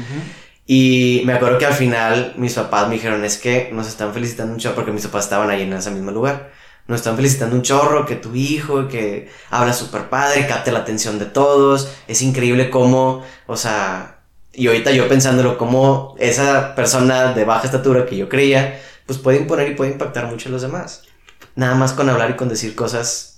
Y me acuerdo que al final mis papás me dijeron, es que nos están felicitando un chorro porque mis papás estaban ahí en ese mismo lugar. Nos están felicitando un chorro, que tu hijo, que habla súper padre, capte la atención de todos. Es increíble cómo, o sea, y ahorita yo pensándolo, como esa persona de baja estatura que yo creía, pues puede imponer y puede impactar mucho a los demás. Nada más con hablar y con decir cosas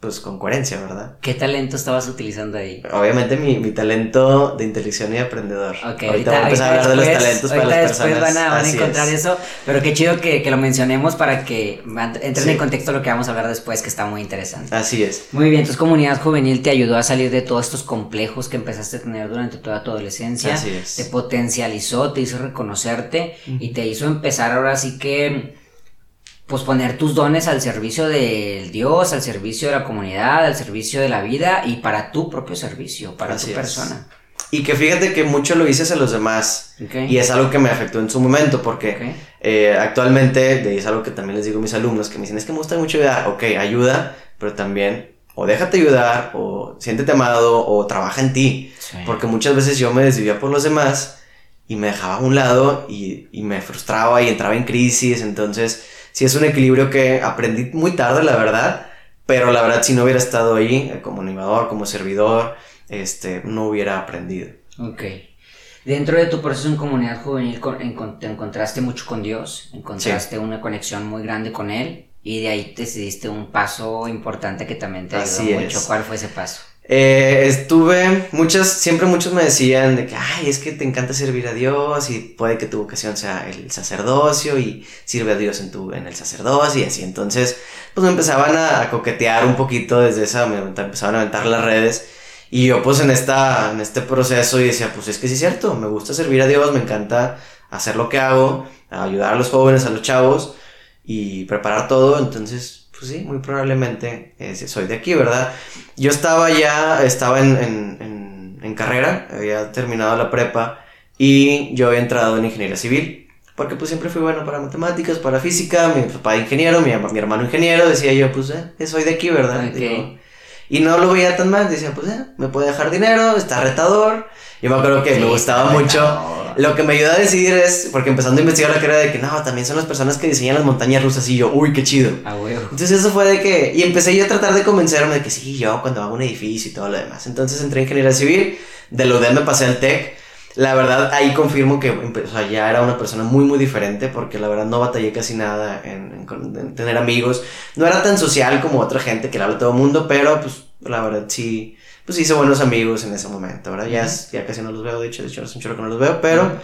pues con coherencia, ¿verdad? ¿Qué talento estabas utilizando ahí? Obviamente mi, mi talento de intelección y aprendedor. Ok, ahorita, vamos a hablar de los talentos para las personas. Van a, van a encontrar eso, pero qué chido que, que, lo mencionemos para que entren en contexto lo que vamos a hablar después, que está muy interesante. Así es. Muy bien, entonces comunidad juvenil te ayudó a salir de todos estos complejos que empezaste a tener durante toda tu adolescencia. Así es. Te potencializó, te hizo reconocerte y te hizo empezar ahora sí que pues poner tus dones al servicio del Dios, al servicio de la comunidad, al servicio de la vida y para tu propio servicio, para tu persona. Y que fíjate que mucho lo hice a los demás. Y es algo que me afectó en su momento, porque eh, actualmente, es algo que también les digo a mis alumnos, que me dicen, es que me gusta mucho ayudar. Ok, ayuda, pero también o déjate ayudar, o siéntete amado, o trabaja en ti. Porque muchas veces yo me desvivía por los demás y me dejaba a un lado y, y me frustraba y entraba en crisis. Entonces sí es un equilibrio que aprendí muy tarde, la verdad, pero la verdad si no hubiera estado ahí eh, como animador, como servidor, este, no hubiera aprendido. Ok. Dentro de tu proceso en comunidad juvenil te encontraste mucho con Dios, encontraste una conexión muy grande con Él y de ahí decidiste un paso importante que también te ayudó mucho. ¿Cuál fue ese paso? Eh, estuve, muchas, siempre muchos me decían de que, ay, es que te encanta servir a Dios y puede que tu vocación sea el sacerdocio y sirve a Dios en, tu, en el sacerdocio y así. Entonces, pues me empezaban a, coquetear un poquito desde esa, me empezaban a aventar las redes. Y yo pues en, esta, en este proceso y decía, pues es que sí es cierto, me gusta servir a Dios, me encanta hacer lo que hago, ayudar a los jóvenes, a los chavos y preparar todo. Entonces, pues sí, muy probablemente eh, soy de aquí, ¿verdad? Yo estaba ya, estaba en, en, en, carrera, había terminado la prepa y yo había entrado en ingeniería civil, porque pues siempre fui bueno para matemáticas, para física, mi papá ingeniero, mi, mi hermano ingeniero, decía yo, pues eh, soy de aquí, ¿verdad? y no lo veía tan mal, decía, pues eh, me puede dejar dinero, está retador. Yo me acuerdo que me gustaba mucho lo que me ayudó a decidir es, porque empezando a investigar la carrera de que no, también son las personas que diseñan las montañas rusas y yo, uy, qué chido. Ah, huevo. Entonces eso fue de que, y empecé yo a tratar de convencerme de que sí, yo cuando hago un edificio y todo lo demás. Entonces entré en ingeniería civil, de lo de me pasé al TEC. La verdad, ahí confirmo que o sea, ya era una persona muy, muy diferente, porque la verdad no batallé casi nada en, en tener amigos. No era tan social como otra gente que le habla todo el mundo, pero pues la verdad sí pues hice buenos amigos en ese momento, ¿verdad? Ya, ya casi no los veo, de hecho, de hecho hace un chorro que no los veo, pero,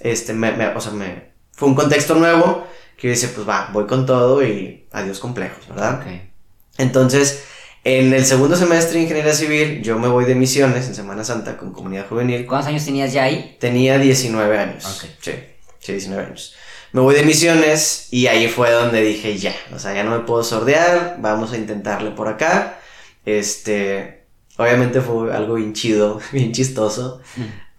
este, me, me, o sea, me, fue un contexto nuevo que yo decía, pues va, voy con todo y adiós complejos, ¿verdad? Okay. Entonces, en el segundo semestre de Ingeniería Civil, yo me voy de misiones en Semana Santa con Comunidad Juvenil. ¿Cuántos años tenías ya ahí? Tenía 19 años. Okay. Sí, sí, 19 años. Me voy de misiones y ahí fue donde dije, ya, o sea, ya no me puedo sordear, vamos a intentarle por acá. Este, Obviamente fue algo bien chido, bien chistoso,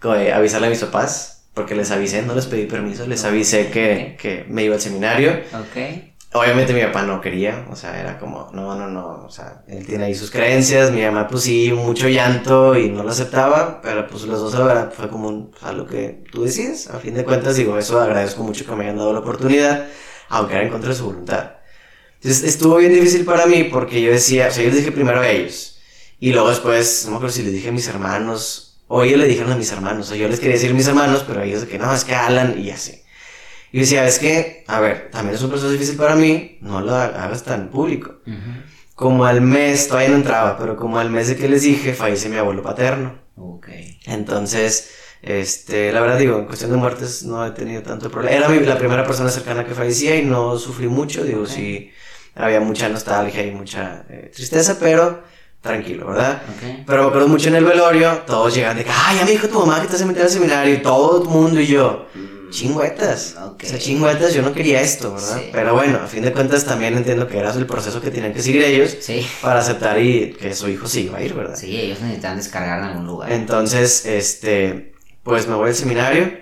eh, avisarle a mis papás, porque les avisé, no les pedí permiso, les avisé que, que me iba al seminario. Ok. Obviamente mi papá no quería, o sea, era como, no, no, no, o sea, él tiene ahí sus creencias, mi mamá pues sí, mucho llanto y no lo aceptaba, pero pues los dos ahora fue como un, a lo que tú decides, a fin de cuentas digo, eso agradezco mucho que me hayan dado la oportunidad, aunque era en contra de su voluntad. Entonces estuvo bien difícil para mí porque yo decía, o sea, yo les dije primero a ellos, y luego después, no me acuerdo si le dije a mis hermanos, o ellos le dijeron a mis hermanos, o yo les quería decir a mis hermanos, pero ellos de que no, es que Alan y así. Y decía, es que, a ver, también es un proceso difícil para mí, no lo hagas tan público. Como al mes, todavía no entraba, pero como al mes de que les dije, fallece mi abuelo paterno. Ok. Entonces, este, la verdad digo, en cuestión de muertes no he tenido tanto problema. Era mi, la primera persona cercana que fallecía y no sufrí mucho, digo, sí, había mucha nostalgia y mucha eh, tristeza, pero tranquilo, ¿verdad? Pero me acuerdo mucho en el velorio, todos llegan de que, ay, ya me dijo tu mamá que te has metido al seminario, y todo el mundo y yo, mm, chingüetas, o sea, chingüetas, yo no quería esto, ¿verdad? Pero bueno, a fin de cuentas también entiendo que era el proceso que tenían que seguir ellos para aceptar y que su hijo sí iba a ir, ¿verdad? Sí, ellos necesitan descargar en algún lugar. Entonces, este, pues me voy al seminario,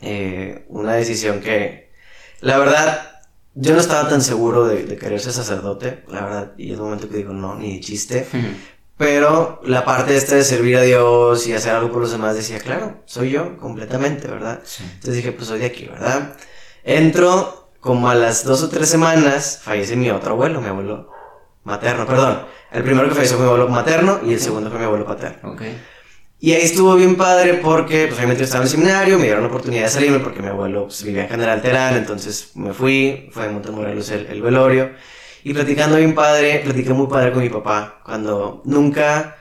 eh, una decisión que, la verdad, yo no estaba tan seguro de, querer ser sacerdote, la verdad, y es un momento que digo, no, ni de chiste. Pero la parte esta de servir a Dios y hacer algo por los demás decía, claro, soy yo completamente, ¿verdad? Entonces dije, pues soy de aquí, ¿verdad? Entro, como a las dos o tres semanas, fallece mi otro abuelo, mi abuelo materno, perdón. El primero que falleció fue mi abuelo materno y el segundo fue mi abuelo paterno. Okay. Y ahí estuvo bien padre porque, pues obviamente yo estaba en el seminario, me dieron la oportunidad de salirme porque mi abuelo pues, vivía en General Terán, entonces me fui, fue en Montemorelos el, el velorio. Y platicando bien padre, platiqué muy padre con mi papá, cuando nunca,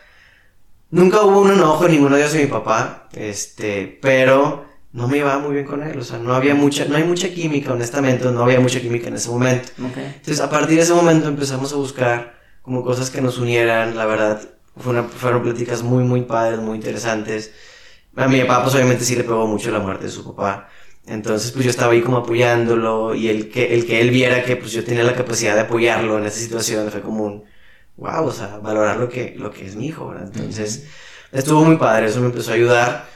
nunca hubo un enojo en ninguno de ellos de mi papá, este, pero no me iba muy bien con él, o sea, no había mucha, no hay mucha química, honestamente, no había mucha química en ese momento. Entonces, a partir de ese momento empezamos a buscar como cosas que nos unieran, la verdad, fueron pláticas muy, muy padres, muy interesantes. A mi papá, pues obviamente sí le pegó mucho la muerte de su papá. Entonces, pues yo estaba ahí como apoyándolo y el que, el que él viera que pues yo tenía la capacidad de apoyarlo en esa situación fue como un, wow, o sea, valorar lo que, lo que es mi hijo, ¿verdad? Entonces, estuvo muy padre, eso me empezó a ayudar.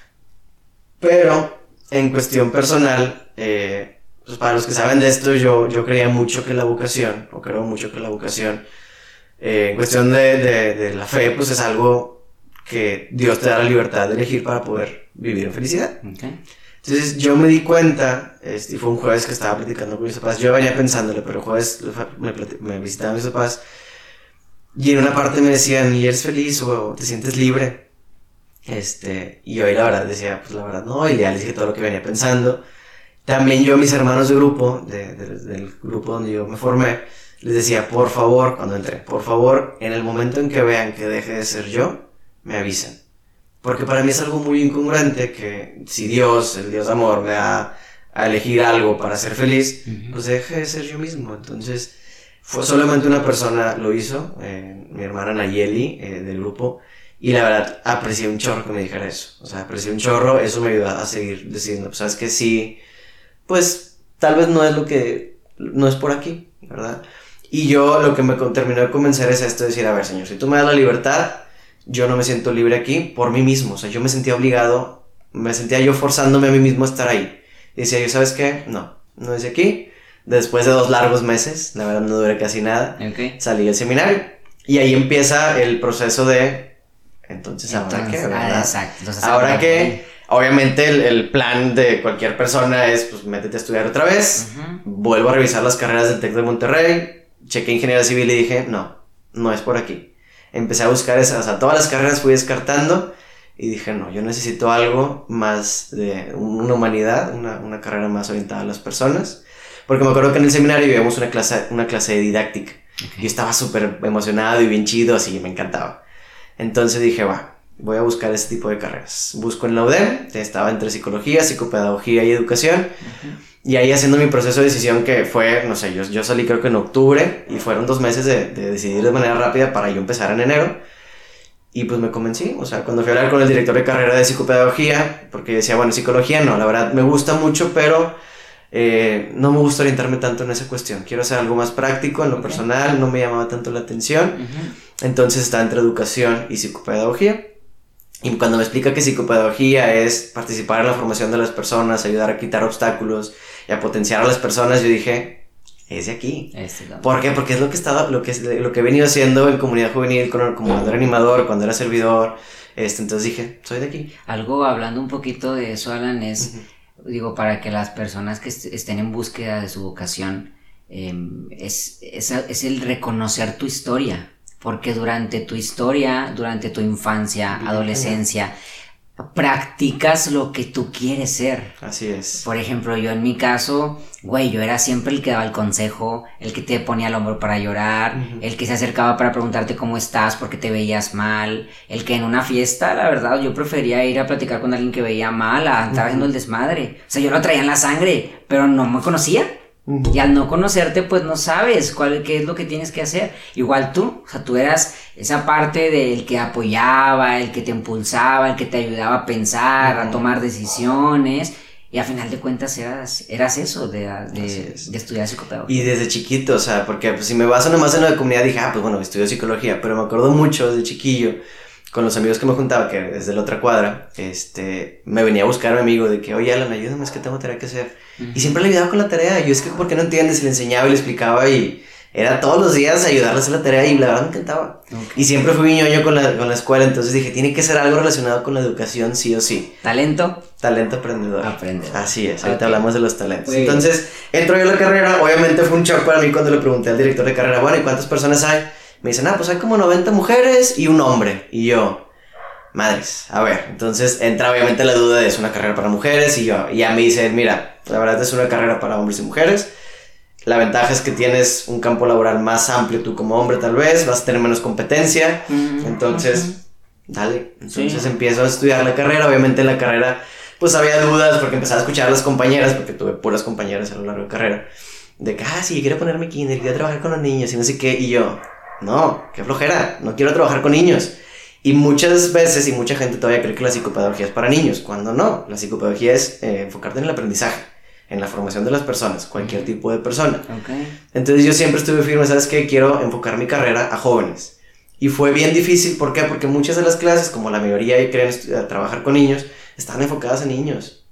Pero, en cuestión personal, eh, pues para los que saben de esto, yo, yo creía mucho que la vocación, o creo mucho que la vocación, eh, en cuestión de, de, la fe, pues es algo que Dios te da la libertad de elegir para poder vivir en felicidad. Entonces yo me di cuenta, este, y fue un jueves que estaba platicando con mis papás, yo venía pensándole, pero el jueves me, me visitaban mis papás, y en una parte me decían, ¿y eres feliz o te sientes libre? Este, y hoy la verdad decía, pues la verdad no, y ya les dije todo lo que venía pensando. También yo, mis hermanos de grupo, de, del grupo donde yo me formé, les decía, por favor, cuando entré, por favor, en el momento en que vean que deje de ser yo, me avisen. Porque para mí es algo muy incongruente que si Dios, el Dios de amor, me da a elegir algo para ser feliz, pues deje de ser yo mismo. Entonces, fue solamente una persona lo hizo, eh, mi hermana Nayeli, eh, del grupo, y la verdad aprecié un chorro que me dijera eso. O sea, aprecié un chorro, eso me ayudó a seguir diciendo, pues sabes que sí, pues tal vez no es lo que, no es por aquí, ¿verdad? Y yo lo que me terminó de convencer es esto, decir, a ver, Señor, si tú me das la libertad, yo no me siento libre aquí por mí mismo. O sea, yo me sentía obligado, me sentía yo forzándome a mí mismo a estar ahí. Y decía yo, ¿sabes qué? No, no es aquí. Después de dos largos meses, la verdad no duré casi nada, salí del seminario. Y ahí empieza el proceso de, entonces, ¿ahora qué? ¿verdad? exacto. ahora que, obviamente el, el, plan de cualquier persona es, pues, métete a estudiar otra vez. Vuelvo a revisar las carreras del TEC de Monterrey chequé ingeniería civil y dije, no, no es por aquí. Empecé a buscar esas, o sea, todas las carreras fui descartando y dije, no, yo necesito algo más de una humanidad, una, una carrera más orientada a las personas. Porque me acuerdo que en el seminario vivimos una clase, una clase de didáctica. Y estaba súper emocionado y bien chido, así me encantaba. Entonces dije, va, voy a buscar ese tipo de carreras. Busco en la UDEM, estaba entre psicología, psicopedagogía y educación. Y ahí haciendo mi proceso de decisión que fue, no sé, yo, yo salí creo que en octubre y fueron dos meses de, de, decidir de manera rápida para yo empezar en enero. Y pues me convencí, o sea, cuando fui a hablar con el director de carrera de psicopedagogía, porque decía, bueno, psicología no, la verdad me gusta mucho, pero eh, no me gusta orientarme tanto en esa cuestión. Quiero hacer algo más práctico en lo personal, no me llamaba tanto la atención. Entonces estaba entre educación y psicopedagogía. Y cuando me explica que psicopedagogía es participar en la formación de las personas, ayudar a quitar obstáculos y a potenciar a las personas, yo dije, es de aquí. Este, ¿Por qué? Porque es lo que, estaba, lo, que, lo que he venido haciendo en comunidad juvenil, como cuando era animador, cuando era servidor. Este, entonces dije, soy de aquí. Algo hablando un poquito de eso, Alan, es, digo, para que las personas que estén en búsqueda de su vocación, em, es, es, es el reconocer tu historia porque durante tu historia, durante tu infancia, adolescencia, practicas lo que tú quieres ser. Así es. Por ejemplo, yo en mi caso, güey, yo era siempre el que daba el consejo, el que te ponía el hombro para llorar, el que se acercaba para preguntarte cómo estás porque te veías mal, el que en una fiesta, la verdad, yo prefería ir a platicar con alguien que veía mal a estar haciendo el desmadre. O sea, yo lo traía en la sangre, pero no me conocía. Y al no conocerte, pues no sabes cuál, qué es lo que tienes que hacer. Igual tú, o sea, tú eras esa parte del que apoyaba, el que te impulsaba, el que te ayudaba a pensar, a tomar decisiones. Y a final de cuentas eras, eras eso, de, de, estudiar psicopedagogía. Y desde chiquito, o sea, porque pues, si me baso nomás en la comunidad, dije, ah, pues bueno, estudio psicología, pero me acuerdo mucho de chiquillo, con los amigos que me juntaba, que desde la otra cuadra, este, me venía a buscar a mi amigo de que, oye, Alan, ayúdame, es que tengo tarea que hacer. Y siempre le ayudaba con la tarea. Yo es que, ¿por qué no entiendes? Le enseñaba y le explicaba y era todos los días ayudarle a hacer la tarea y la verdad me encantaba. Y siempre fui ñoño con la, con la escuela, entonces dije, tiene que ser algo relacionado con la educación, sí o sí. ¿Talento? Talento aprendedor. Aprendedor. Así es, ahorita hablamos de los talentos. Entonces, entro yo a la carrera, obviamente fue un shock para mí cuando le pregunté al director de carrera, bueno, ¿y cuántas personas hay? Me dicen, ah, pues hay como 90 mujeres y un hombre. Y yo, madres, a ver, entonces entra obviamente la duda de es una carrera para mujeres y yo, y ya me dicen, mira, la verdad es una carrera para hombres y mujeres. La ventaja es que tienes un campo laboral más amplio tú como hombre tal vez, vas a tener menos competencia, entonces, dale, entonces empiezo a estudiar la carrera, obviamente la carrera, pues había dudas porque empezaba a escuchar a las compañeras, porque tuve puras compañeras a lo largo de la carrera, de que, ah, sí, quiero ponerme kinder, quiero trabajar con los niños y no sé qué, y yo, no, qué flojera, no quiero trabajar con niños. Y muchas veces y mucha gente todavía cree que la psicopedagogía es para niños, cuando no. La psicopedagogía es eh, enfocarte en el aprendizaje, en la formación de las personas, cualquier tipo de persona. Entonces yo siempre estuve firme, ¿sabes qué? Quiero enfocar mi carrera a jóvenes. Y fue bien difícil, ¿por qué? Porque muchas de las clases, como la mayoría quieren trabajar con niños, están enfocadas en niños.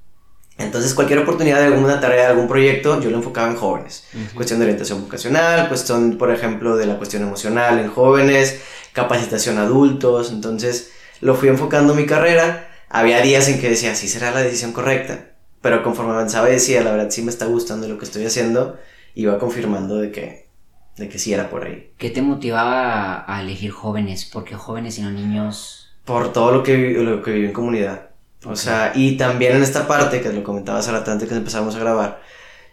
Entonces, cualquier oportunidad de alguna tarea, de algún proyecto, yo lo enfocaba en jóvenes. Cuestión de orientación vocacional, cuestión, por ejemplo, de la cuestión emocional en jóvenes, capacitación a adultos, entonces lo fui enfocando mi carrera. Había días en que decía, sí será la decisión correcta, pero conforme avanzaba decía, la verdad sí me está gustando lo que estoy haciendo, iba confirmando de que, de que sí era por ahí. ¿Qué te motivaba a, elegir jóvenes? ¿Por qué jóvenes y no niños? Por todo lo que, lo que viví en comunidad. O sea, y también en esta parte, que lo comentabas hace rato antes que empezamos a grabar,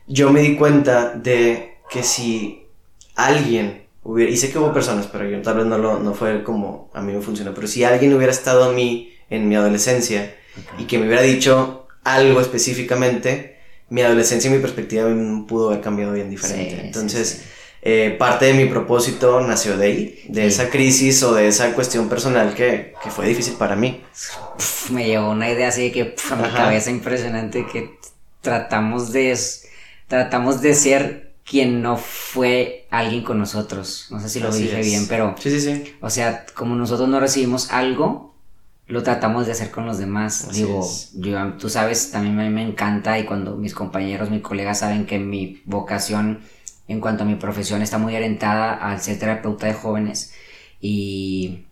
yo me di cuenta de que si alguien hubiera, y sé que hubo personas, pero yo tal vez no, lo, no fue como a mí me funcionó, pero si alguien hubiera estado a mí en mi adolescencia y que me hubiera dicho algo específicamente, mi adolescencia y mi perspectiva pudo haber cambiado bien diferente. Entonces, eh, parte de mi propósito nació de ahí, de esa crisis o de esa cuestión personal que, que fue difícil para mí. me llevó una idea así de que a mi cabeza impresionante que tratamos de, tratamos de ser quien no fue alguien con nosotros. No sé si lo dije bien, pero... Sí, sí, sí. O sea, como nosotros no recibimos algo, lo tratamos de hacer con los demás. Digo, yo, tú sabes, también a mí me encanta y cuando mis compañeros, mis colegas saben que mi vocación en cuanto a mi profesión está muy orientada al ser terapeuta de jóvenes y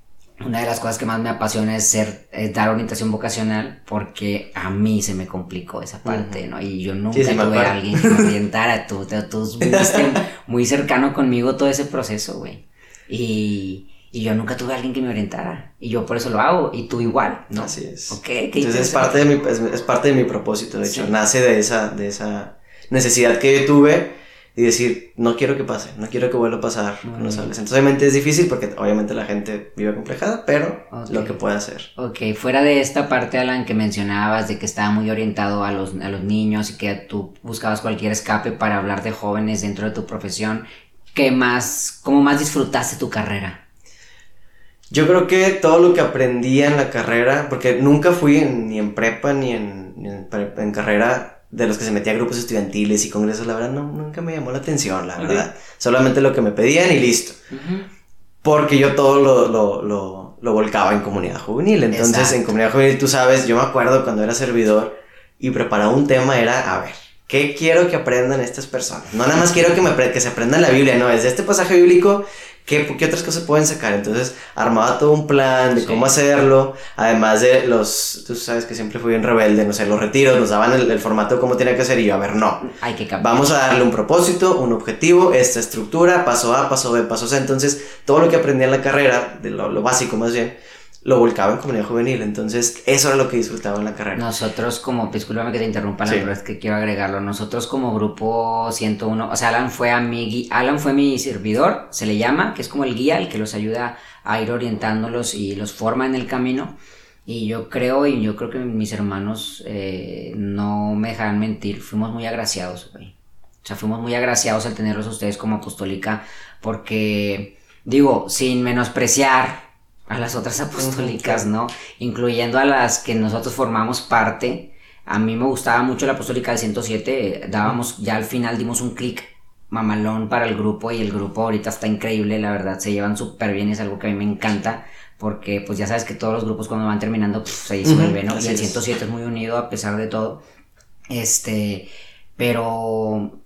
una de las cosas que más me apasiona es ser dar orientación vocacional porque a mí se me complicó esa parte, ¿no? Y yo nunca tuve a alguien que me orientara, tú, tú, estuviste muy cercano conmigo todo ese proceso, güey. Y, y, yo nunca tuve a alguien que me orientara. Y yo por eso lo hago, y tú igual, ¿no? Así es. Ok, Entonces es parte, de mi, es, parte de mi propósito, de hecho, nace de esa, de esa necesidad que yo tuve y decir, no quiero que pase, no quiero que vuelva a pasar con los adolescentes. Obviamente es difícil porque obviamente la gente vive complejada, pero lo que puede hacer. Ok, fuera de esta parte, Alan, que mencionabas de que estaba muy orientado a los, a los niños y que tú buscabas cualquier escape para hablar de jóvenes dentro de tu profesión, ¿qué más, cómo más disfrutaste tu carrera? Yo creo que todo lo que aprendí en la carrera, porque nunca fui ni en prepa ni en, en carrera de los que se metía a grupos estudiantiles y congresos, la verdad, no, nunca me llamó la atención, la verdad. Solamente lo que me pedían y listo. Porque yo todo lo, lo, lo, lo, volcaba en comunidad juvenil. Entonces, en comunidad juvenil, tú sabes, yo me acuerdo cuando era servidor y preparaba un tema, era, a ver, ¿qué quiero que aprendan estas personas? No nada más quiero que, me, que se aprendan la Biblia, no, es de este pasaje bíblico ¿Qué, ¿qué, otras cosas pueden sacar? Entonces armaba todo un plan de cómo hacerlo, además de los, tú sabes que siempre fui bien rebelde, no sé, los retiros, nos daban el, formato de cómo tenía que ser y yo, a ver, no, Hay que vamos a darle un propósito, un objetivo, esta estructura, paso A, paso B, paso C, entonces todo lo que aprendí en la carrera, de lo, lo básico más bien, lo volcaba en comunidad juvenil. Entonces, eso era lo que disfrutaba en la carrera. Nosotros como, discúlpame que te interrumpa, la verdad es que quiero agregarlo. Nosotros como grupo 101, o sea, Alan fue a mi, Alan fue mi servidor, se le llama, que es como el guía, el que los ayuda a ir orientándolos y los forma en el camino. Y yo creo, y yo creo que mis hermanos eh, no me dejan mentir, fuimos muy agraciados, güey. O sea, fuimos muy agraciados al tenerlos a ustedes como apostólica, porque, digo, sin menospreciar a las otras apostólicas, ¿no? Incluyendo a las que nosotros formamos parte. A mí me gustaba mucho la apostólica del 107, dábamos, ya al final dimos un clic mamalón para el grupo y el grupo ahorita está increíble, la verdad, se llevan súper bien, es algo que a mí me encanta, porque pues ya sabes que todos los grupos cuando van terminando pues, se disuelven, ¿no? y el 107 es muy unido a pesar de todo. Este, pero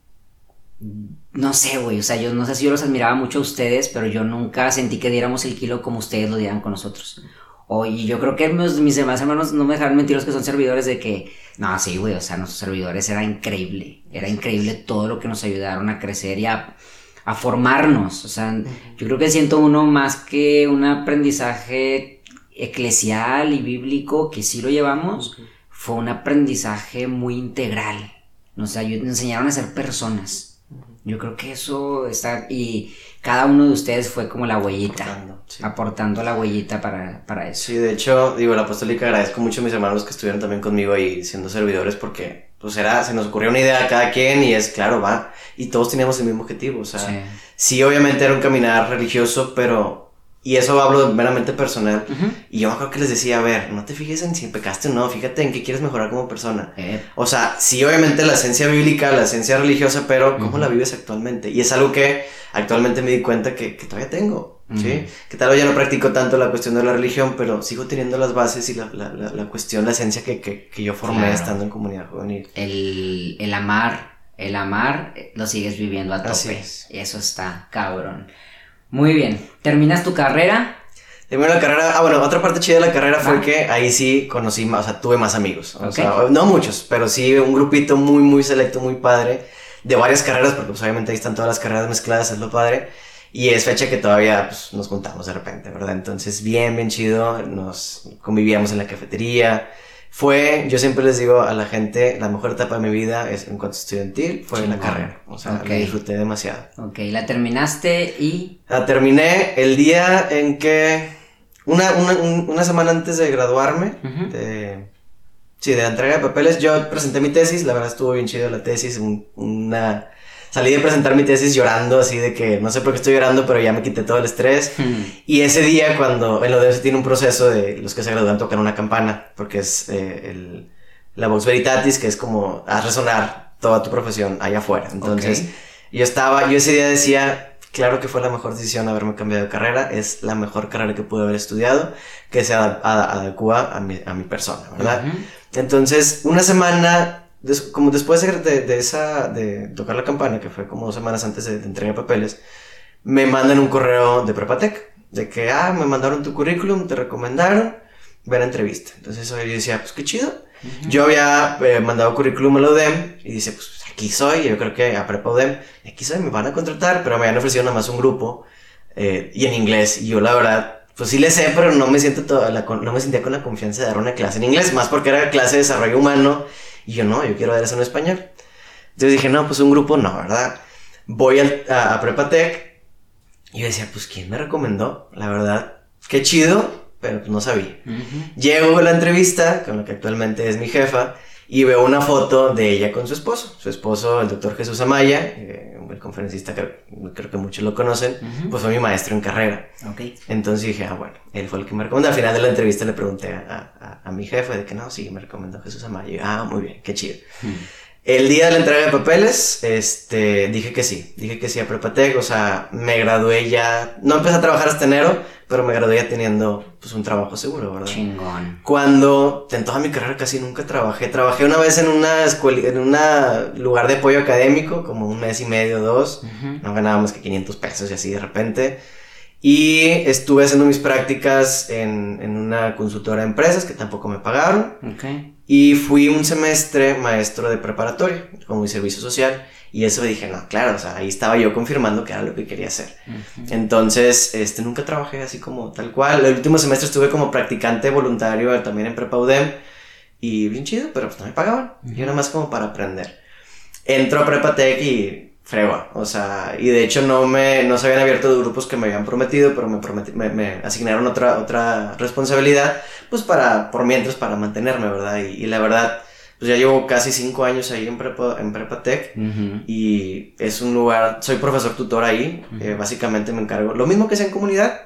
no sé, güey, o sea, yo no sé si yo los admiraba mucho a ustedes, pero yo nunca sentí que diéramos el kilo como ustedes lo dieran con nosotros. O, y yo creo que mis, demás hermanos no me dejaron mentir los que son servidores de que, no, sí, güey, o sea, nuestros servidores era increíble, era increíble todo lo que nos ayudaron a crecer y a, a formarnos. O sea, yo creo que siento uno más que un aprendizaje eclesial y bíblico, que sí lo llevamos, fue un aprendizaje muy integral. Nos, nos enseñaron a ser personas yo creo que eso está, y cada uno de ustedes fue como la huellita, aportando, la huellita para, para, eso. Sí, de hecho, digo, la apostólica agradezco mucho a mis hermanos que estuvieron también conmigo ahí siendo servidores porque, pues era, se nos ocurrió una idea a cada quien y es, claro, va, y todos teníamos el mismo objetivo, o sea, sí obviamente era un caminar religioso, pero y eso hablo meramente personal. Y yo creo que les decía, a ver, no te fijes en si pecaste o no, fíjate en qué quieres mejorar como persona. Eh. O sea, sí, obviamente la esencia bíblica, la esencia religiosa, pero ¿cómo la vives actualmente? Y es algo que actualmente me di cuenta que, que todavía tengo. ¿sí? Que tal vez ya no practico tanto la cuestión de la religión, pero sigo teniendo las bases y la, la, la, cuestión, la esencia que, que, que yo formé estando en comunidad juvenil. El, el amar, el amar eh, lo sigues viviendo a tope. Eso está cabrón. Muy bien. ¿Terminas tu carrera? Terminé la carrera. Ah, bueno, otra parte chida de la carrera fue que ahí sí conocí más, o sea, tuve más amigos. O sea, no muchos, pero sí un grupito muy, muy selecto, muy padre. De varias carreras, porque pues, obviamente ahí están todas las carreras mezcladas, es lo padre. Y es fecha que todavía pues, nos juntamos de repente, ¿verdad? Entonces, bien, bien chido. Nos convivíamos en la cafetería. Fue, yo siempre les digo a la gente, la mejor etapa de mi vida es en cuanto estudiantil, fue en la carrera. O sea, la disfruté demasiado. Ok, la terminaste y... La terminé el día en que, una, una, una semana antes de graduarme, de, sí, de entrega de papeles, yo presenté mi tesis, la verdad estuvo bien chido la tesis, una salí de presentar mi tesis llorando, así de que no sé por qué estoy llorando, pero ya me quité todo el estrés. Hmm. Y ese día, cuando en lo de tiene un proceso de los que se gradúan tocan una campana, porque es eh, el, la Vox Veritatis, que es como haz resonar toda tu profesión allá afuera. Entonces, yo estaba, yo ese día decía, claro que fue la mejor decisión haberme cambiado de carrera, es la mejor carrera que pude haber estudiado, que se adecua a mi, a mi persona, ¿verdad? Entonces, una semana como después de, de, esa, de tocar la campana, que fue como dos semanas antes de, entregar papeles, me mandan un correo de Prepatec, de que, ah, me mandaron tu currículum, te recomendaron, ver entrevista. Entonces yo decía, pues qué chido. Yo había eh, mandado currículum a la UDEM y dice, pues aquí soy, yo creo que a Prepa UDEM, aquí soy, me van a contratar, pero me habían ofrecido nada más un grupo eh, y en inglés. Y yo la verdad, pues sí le sé, pero no me siento toda la, no me sentía con la confianza de dar una clase en inglés, más porque era clase de desarrollo humano y yo no, yo quiero dar eso en español. Entonces dije, no, pues un grupo no, ¿verdad? Voy a, a, Prepatec y yo decía, pues ¿quién me recomendó? La verdad, qué chido, pero pues no sabía. Llego a la entrevista con la que actualmente es mi jefa y veo una foto de ella con su esposo. Su esposo, el doctor Jesús Amaya, eh, el conferencista que creo que muchos lo conocen, pues fue mi maestro en carrera. Okay. Entonces dije, ah, bueno, él fue el que me recomendó. Al final de la entrevista le pregunté a, a, mi jefe de que no, sí, me recomendó Jesús Amaya. Ah, muy bien, qué chido. El día de la entrega de papeles, este, dije que sí, dije que sí a Prepatec, o sea, me gradué ya, no empecé a trabajar hasta enero, pero me gradué ya teniendo, pues, un trabajo seguro, ¿verdad? Chingón. Cuando, en toda mi carrera casi nunca trabajé, trabajé una vez en una escuela, en un lugar de apoyo académico, como un mes y medio, dos, no ganaba más que 500 pesos y así de repente, y estuve haciendo mis prácticas en, en una consultora de empresas que tampoco me pagaron. Okay. Y fui un semestre maestro de preparatoria, como mi servicio social. Y eso dije, no, claro, o sea, ahí estaba yo confirmando que era lo que quería hacer. Entonces, este, nunca trabajé así como tal cual. El último semestre estuve como practicante voluntario también en Prepa UDEM. Y bien chido, pero pues no me pagaban. Yo nada más como para aprender. Entro a Prepa Tech y fregua. O sea, y de hecho no me, no se habían abierto de grupos que me habían prometido, pero me, me, asignaron otra, otra responsabilidad, pues para, por mientras, para mantenerme, ¿verdad? Y, la verdad, pues ya llevo casi cinco años ahí en Prepa, en Prepa Tech y es un lugar, soy profesor tutor ahí, eh, básicamente me encargo, lo mismo que sea en comunidad,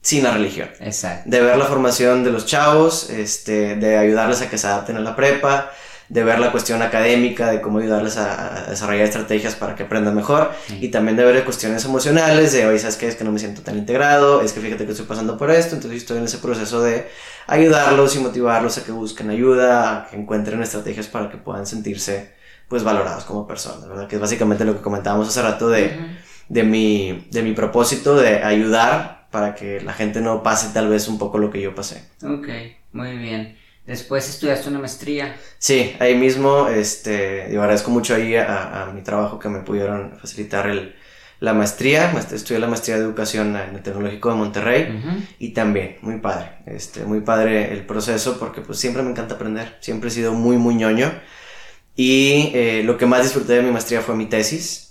sin la religión. Exacto. De ver la formación de los chavos, este, de ayudarles a que se adapten a la prepa, de ver la cuestión académica, de cómo ayudarles a, desarrollar estrategias para que aprendan mejor y también de ver cuestiones emocionales, de hoy sabes que es que no me siento tan integrado, es que fíjate que estoy pasando por esto, entonces estoy en ese proceso de ayudarlos y motivarlos a que busquen ayuda, a que encuentren estrategias para que puedan sentirse pues valorados como personas, ¿verdad? Que es básicamente lo que comentábamos hace rato de, de, mi, de mi propósito de ayudar para que la gente no pase tal vez un poco lo que yo pasé. Ok, muy bien. Después estudiaste una maestría. Sí, ahí mismo, este, yo agradezco mucho ahí a, mi trabajo que me pudieron facilitar el, la maestría. Estudié la maestría de educación en el Tecnológico de Monterrey y también, muy padre, este, muy padre el proceso porque pues siempre me encanta aprender, siempre he sido muy, muy ñoño. Y eh, lo que más disfruté de mi maestría fue mi tesis.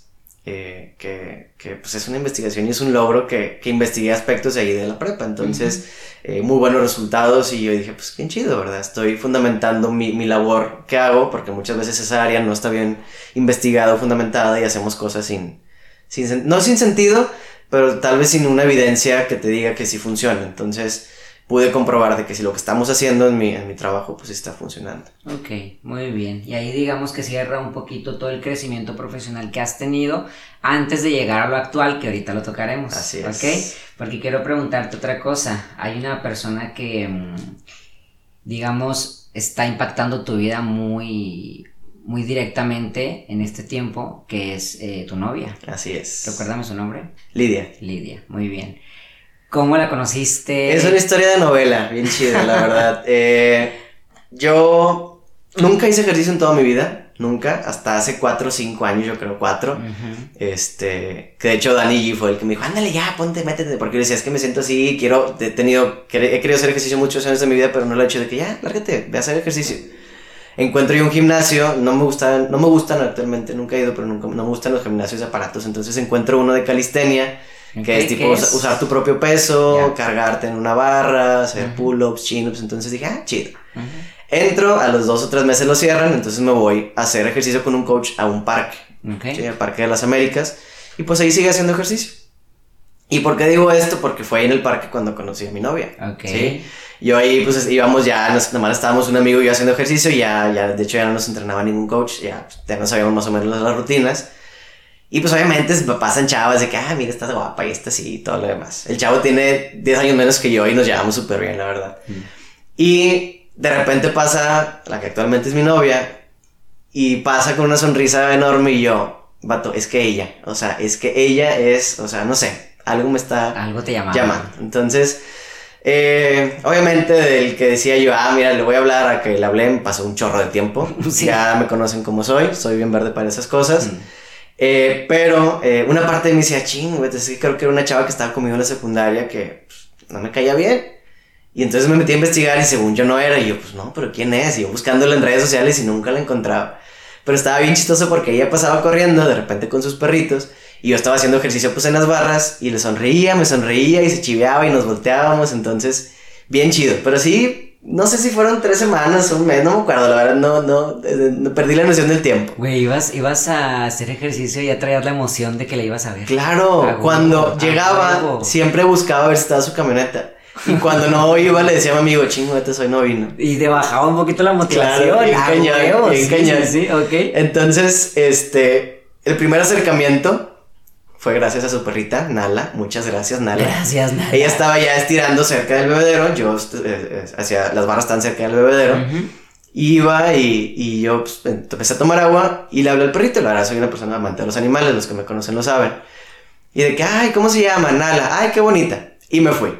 Eh, que, que, pues es una investigación y es un logro que, que investigué aspectos ahí de la prepa. Entonces, eh, muy buenos resultados y yo dije, pues qué chido, ¿verdad? Estoy fundamentando mi, mi labor que hago porque muchas veces esa área no está bien investigada o fundamentada y hacemos cosas sin, sin, no sin sentido, pero tal vez sin una evidencia que te diga que sí funciona. Entonces, pude comprobar de que si lo que estamos haciendo en mi, en mi trabajo pues está funcionando. Ok, muy bien. Y ahí digamos que cierra un poquito todo el crecimiento profesional que has tenido antes de llegar a lo actual, que ahorita lo tocaremos. Así es. Ok, porque quiero preguntarte otra cosa. Hay una persona que, mm, digamos, está impactando tu vida muy muy directamente en este tiempo, que es eh, tu novia. Así es. Recuérdame su nombre. Lidia. Lidia, muy bien. ¿Cómo la conociste? Es una historia de novela, bien chida, la verdad. Eh, yo nunca hice ejercicio en toda mi vida. nunca, hasta hace 4 o 5 años, yo creo 4. Este, que de hecho Dani G fue el que me dijo, ándale ya, ponte, métete, porque yo decía, es que me siento así, quiero, he tenido, he querido hacer ejercicio muchos años de mi vida, pero no lo he hecho de que ya, lárgate, ve a hacer ejercicio. Encuentro yo un gimnasio, no me gustan, no me gustan actualmente, nunca he ido, pero nunca, no me gustan los gimnasios de aparatos, entonces encuentro uno de calistenia, que es tipo usar tu propio peso, cargarte en una barra, hacer pull-ups, chin-ups, entonces dije, ah, chido. Entro, a los dos o tres meses lo cierran, entonces me voy a hacer ejercicio con un coach a un parque, okay. al Parque de las Américas, y pues ahí sigue haciendo ejercicio. ¿Y por qué digo esto? Porque fue ahí en el parque cuando conocí a mi novia. ¿sí? Yo ahí pues íbamos ya, nos, nomás estábamos un amigo y yo haciendo ejercicio, ya, ya, de hecho ya no nos entrenaba ningún coach, ya, ya no sabíamos más o menos las rutinas. Y pues obviamente pasan chavas de que, ah, mira, estás guapa y está así y todo lo demás. El chavo tiene 10 años menos que yo y nos llevamos súper bien, la verdad. Mm. Y de repente pasa la que actualmente es mi novia y pasa con una sonrisa enorme y yo, vato, es que ella, o sea, es que ella es, o sea, no sé, algo me está algo te llama. llamando. Entonces, eh, obviamente del que decía yo, ah, mira, le voy a hablar a que le hablé, pasó un chorro de tiempo, ya me conocen como soy, soy bien verde para esas cosas. Mm. Eh, pero eh, una parte de mí decía, ching, güey, es que creo que era una chava que estaba conmigo en la secundaria que pues, no me caía bien. Y entonces me metí a investigar y según yo no era, y yo, pues no, pero ¿quién es? Y yo buscándola en redes sociales y nunca la encontraba. Pero estaba bien chistoso porque ella pasaba corriendo de repente con sus perritos y yo estaba haciendo ejercicio pues en las barras y le sonreía, me sonreía y se chiveaba y nos volteábamos, entonces bien chido. Pero sí, no sé si fueron tres semanas o un mes, no me acuerdo, la verdad no, no, no perdí la noción del tiempo. Güey, ibas, ibas a hacer ejercicio y a traer la emoción de que la ibas a ver. Claro, cuando llegaba siempre buscaba ver si estaba su camioneta. Y cuando no iba, le decía a mi amigo, chingo, este soy no vino. Y te bajaba un poquito la motivación. Claro, bien sí, ok. Entonces, este, el primer acercamiento fue gracias a su perrita, Nala. Muchas gracias, Nala. Gracias, Nala. Ella estaba ya estirando cerca del bebedero. Yo, eh, eh, hacia las barras están cerca del bebedero. Iba y, y yo pues, empecé a tomar agua y le hablé al perrito. La verdad, soy una persona amante de los animales, los que me conocen lo saben. Y de que, ay, ¿cómo se llama? Nala. Ay, qué bonita. Y me fui.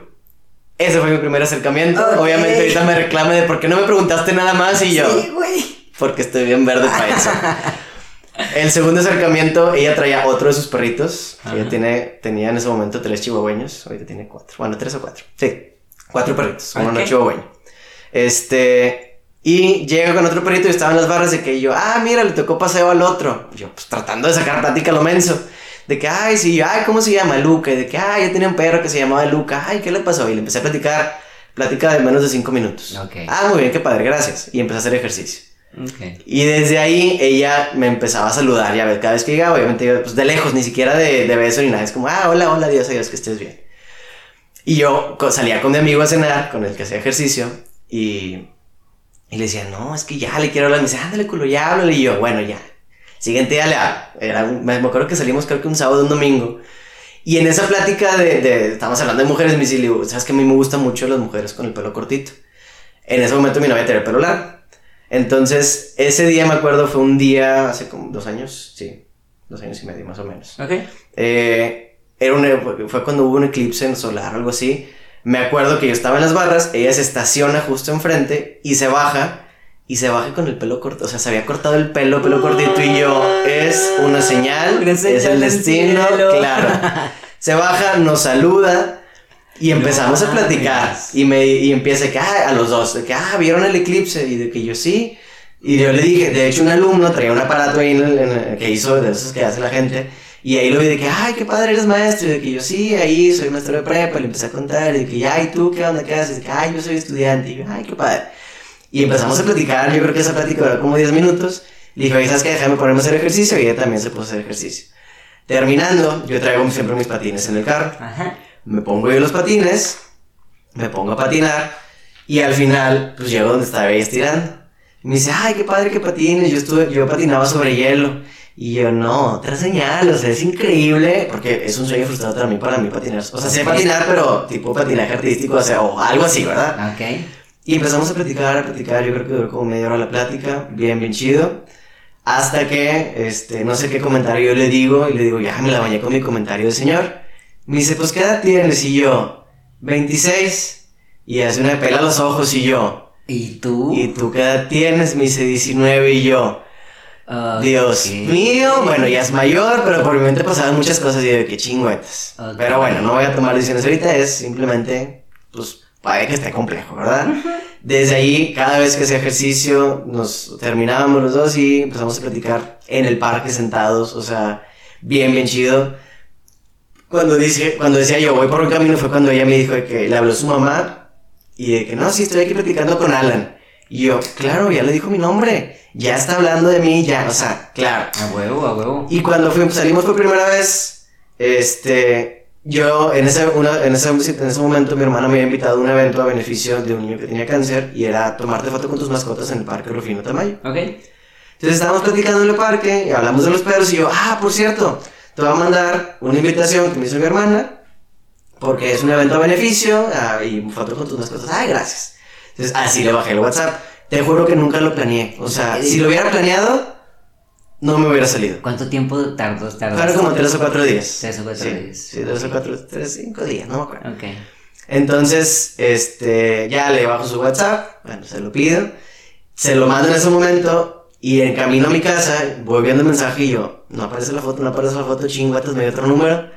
Ese fue mi primer acercamiento. Obviamente ahorita me reclame de por qué no me preguntaste nada más y yo. Sí, güey. Porque estoy bien verde para eso. El segundo acercamiento, ella traía otro de sus perritos. Ella tiene, tenía en ese momento tres chihuahueños. Ahorita tiene cuatro. Bueno, tres o cuatro. Sí, cuatro perritos. Uno no chihuahueño. Este. Y llega con otro perrito y estaba en las barras de que yo, ah, mira, le tocó paseo al otro. Yo, pues tratando de sacar plática a lo menso de que, ay, sí, ay, ¿cómo se llama? Luca. Y de que, ay, yo tenía un perro que se llamaba Luca. Ay, ¿qué le pasó? Y le empecé a platicar, plática de menos de cinco minutos. Ah, muy bien, qué padre, gracias. Y empecé a hacer ejercicio. Y desde ahí ella me empezaba a saludar, ya ves, cada vez que llegaba, obviamente, pues de lejos, ni siquiera de, de beso ni nada. Es como, ah, hola, hola, Dios, adiós, que estés bien. Y yo salía con mi amigo a cenar, con el que hacía ejercicio, y, y le decía, no, es que ya le quiero hablar. Me dice, ándale, culo, ya háblale. Y yo, bueno, ya. Siguiente día le Era me acuerdo que salimos creo que un sábado, un domingo. Y en esa plática de, de hablando de mujeres, me dice, sabes que a mí me gustan mucho las mujeres con el pelo cortito. En ese momento mi novia tenía el pelo largo. Entonces, ese día me acuerdo fue un día, hace como dos años, sí, dos años y medio más o menos. Ok. Eh, era un, fue cuando hubo un eclipse en solar, algo así. Me acuerdo que yo estaba en las barras, ella se estaciona justo enfrente y se baja y se baja con el pelo corto, o sea, se había cortado el pelo, pelo cortito y yo, es una señal, es el destino, claro. Se baja, nos saluda y empezamos a platicar y me y empieza que ah, a los dos de que ah, vieron el eclipse y de que yo sí y yo le dije, de hecho un alumno traía un aparato ahí en que hizo de esos que hace la gente y ahí lo vi de que, ay, qué padre eres maestro. Y de que yo, sí, ahí soy maestro de prepa. Le empecé a contar. Y de que, ay, ¿tú qué onda? ¿Qué haces? De que, ay, yo soy estudiante. Y yo, ay, qué padre. Y empezamos a platicar, yo creo que esa plática duró como 10 minutos. Le dije, oye, ¿sabes qué? Déjame ponerme a hacer ejercicio. Y ella también se puso a hacer ejercicio. Terminando, yo traigo siempre mis patines en el carro. Me pongo yo los patines, me pongo a patinar. Y al final, pues llego donde estaba ella estirando. Y me dice, ay, qué padre que patines. Yo, estuve, yo patinaba sobre hielo. Y yo, no, otra señal, o sea, es increíble, porque es un sueño frustrado también para mí patinar. O sea, sé patinar, pero tipo patinaje artístico, o sea, o algo así, ¿verdad? Ok. Y empezamos a platicar, a platicar, yo creo que duró como media hora la plática, bien, bien chido. Hasta que, este, no sé qué comentario yo le digo, y le digo, ya me la bañé con mi comentario de señor. Me dice, pues, ¿qué edad tienes? Y yo, 26. Y hace una pela los ojos y yo. ¿Y tú? ¿Y tú qué edad tienes? Me dice, 19 y yo. Dios mío, bueno, ya es mayor, pero por mi mente pasaban muchas cosas y de que chingüetas. Pero bueno, no voy a tomar decisiones ahorita, es simplemente, pues, para que esté complejo, ¿verdad? Desde ahí, cada vez que hacía ejercicio, nos terminábamos los dos y empezamos a platicar en el parque sentados, o sea, bien, bien chido. Cuando, dice, cuando decía yo voy por un camino fue cuando ella me dijo que le habló su mamá y de que no, sí, estoy aquí platicando con Alan. Y yo, claro, ya le dijo mi nombre, ya está hablando de mí, ya, o sea, claro. A huevo, a huevo. Y cuando fuimos, salimos por primera vez, este, yo en ese, una- en, ese, en ese momento mi hermana me había invitado a un evento a beneficio de un niño que tenía cáncer y era tomarte foto con tus mascotas en el parque Rufino Tamayo. Ok. Entonces estábamos platicando en el parque y hablamos de los perros y yo, ah, por cierto, te voy a mandar una invitación que me hizo mi hermana porque es un evento a beneficio ah, y foto con tus mascotas. Ay, gracias. Entonces así le bajé el WhatsApp. Te juro que nunca lo planeé. O sea, si lo hubiera planeado, no me hubiera salido. ¿Cuánto tiempo tardó? tardó? Como tres o cuatro días. Tres o cuatro Sí, días. Sí, tres o cuatro, tres, cinco días, no me acuerdo. Ok. Entonces, este, ya le bajo su WhatsApp, bueno, se lo pido, se lo mando en ese momento y en camino a mi casa voy viendo el mensaje y yo, no aparece la foto, no aparece la foto, chinguatas, me dio otro número.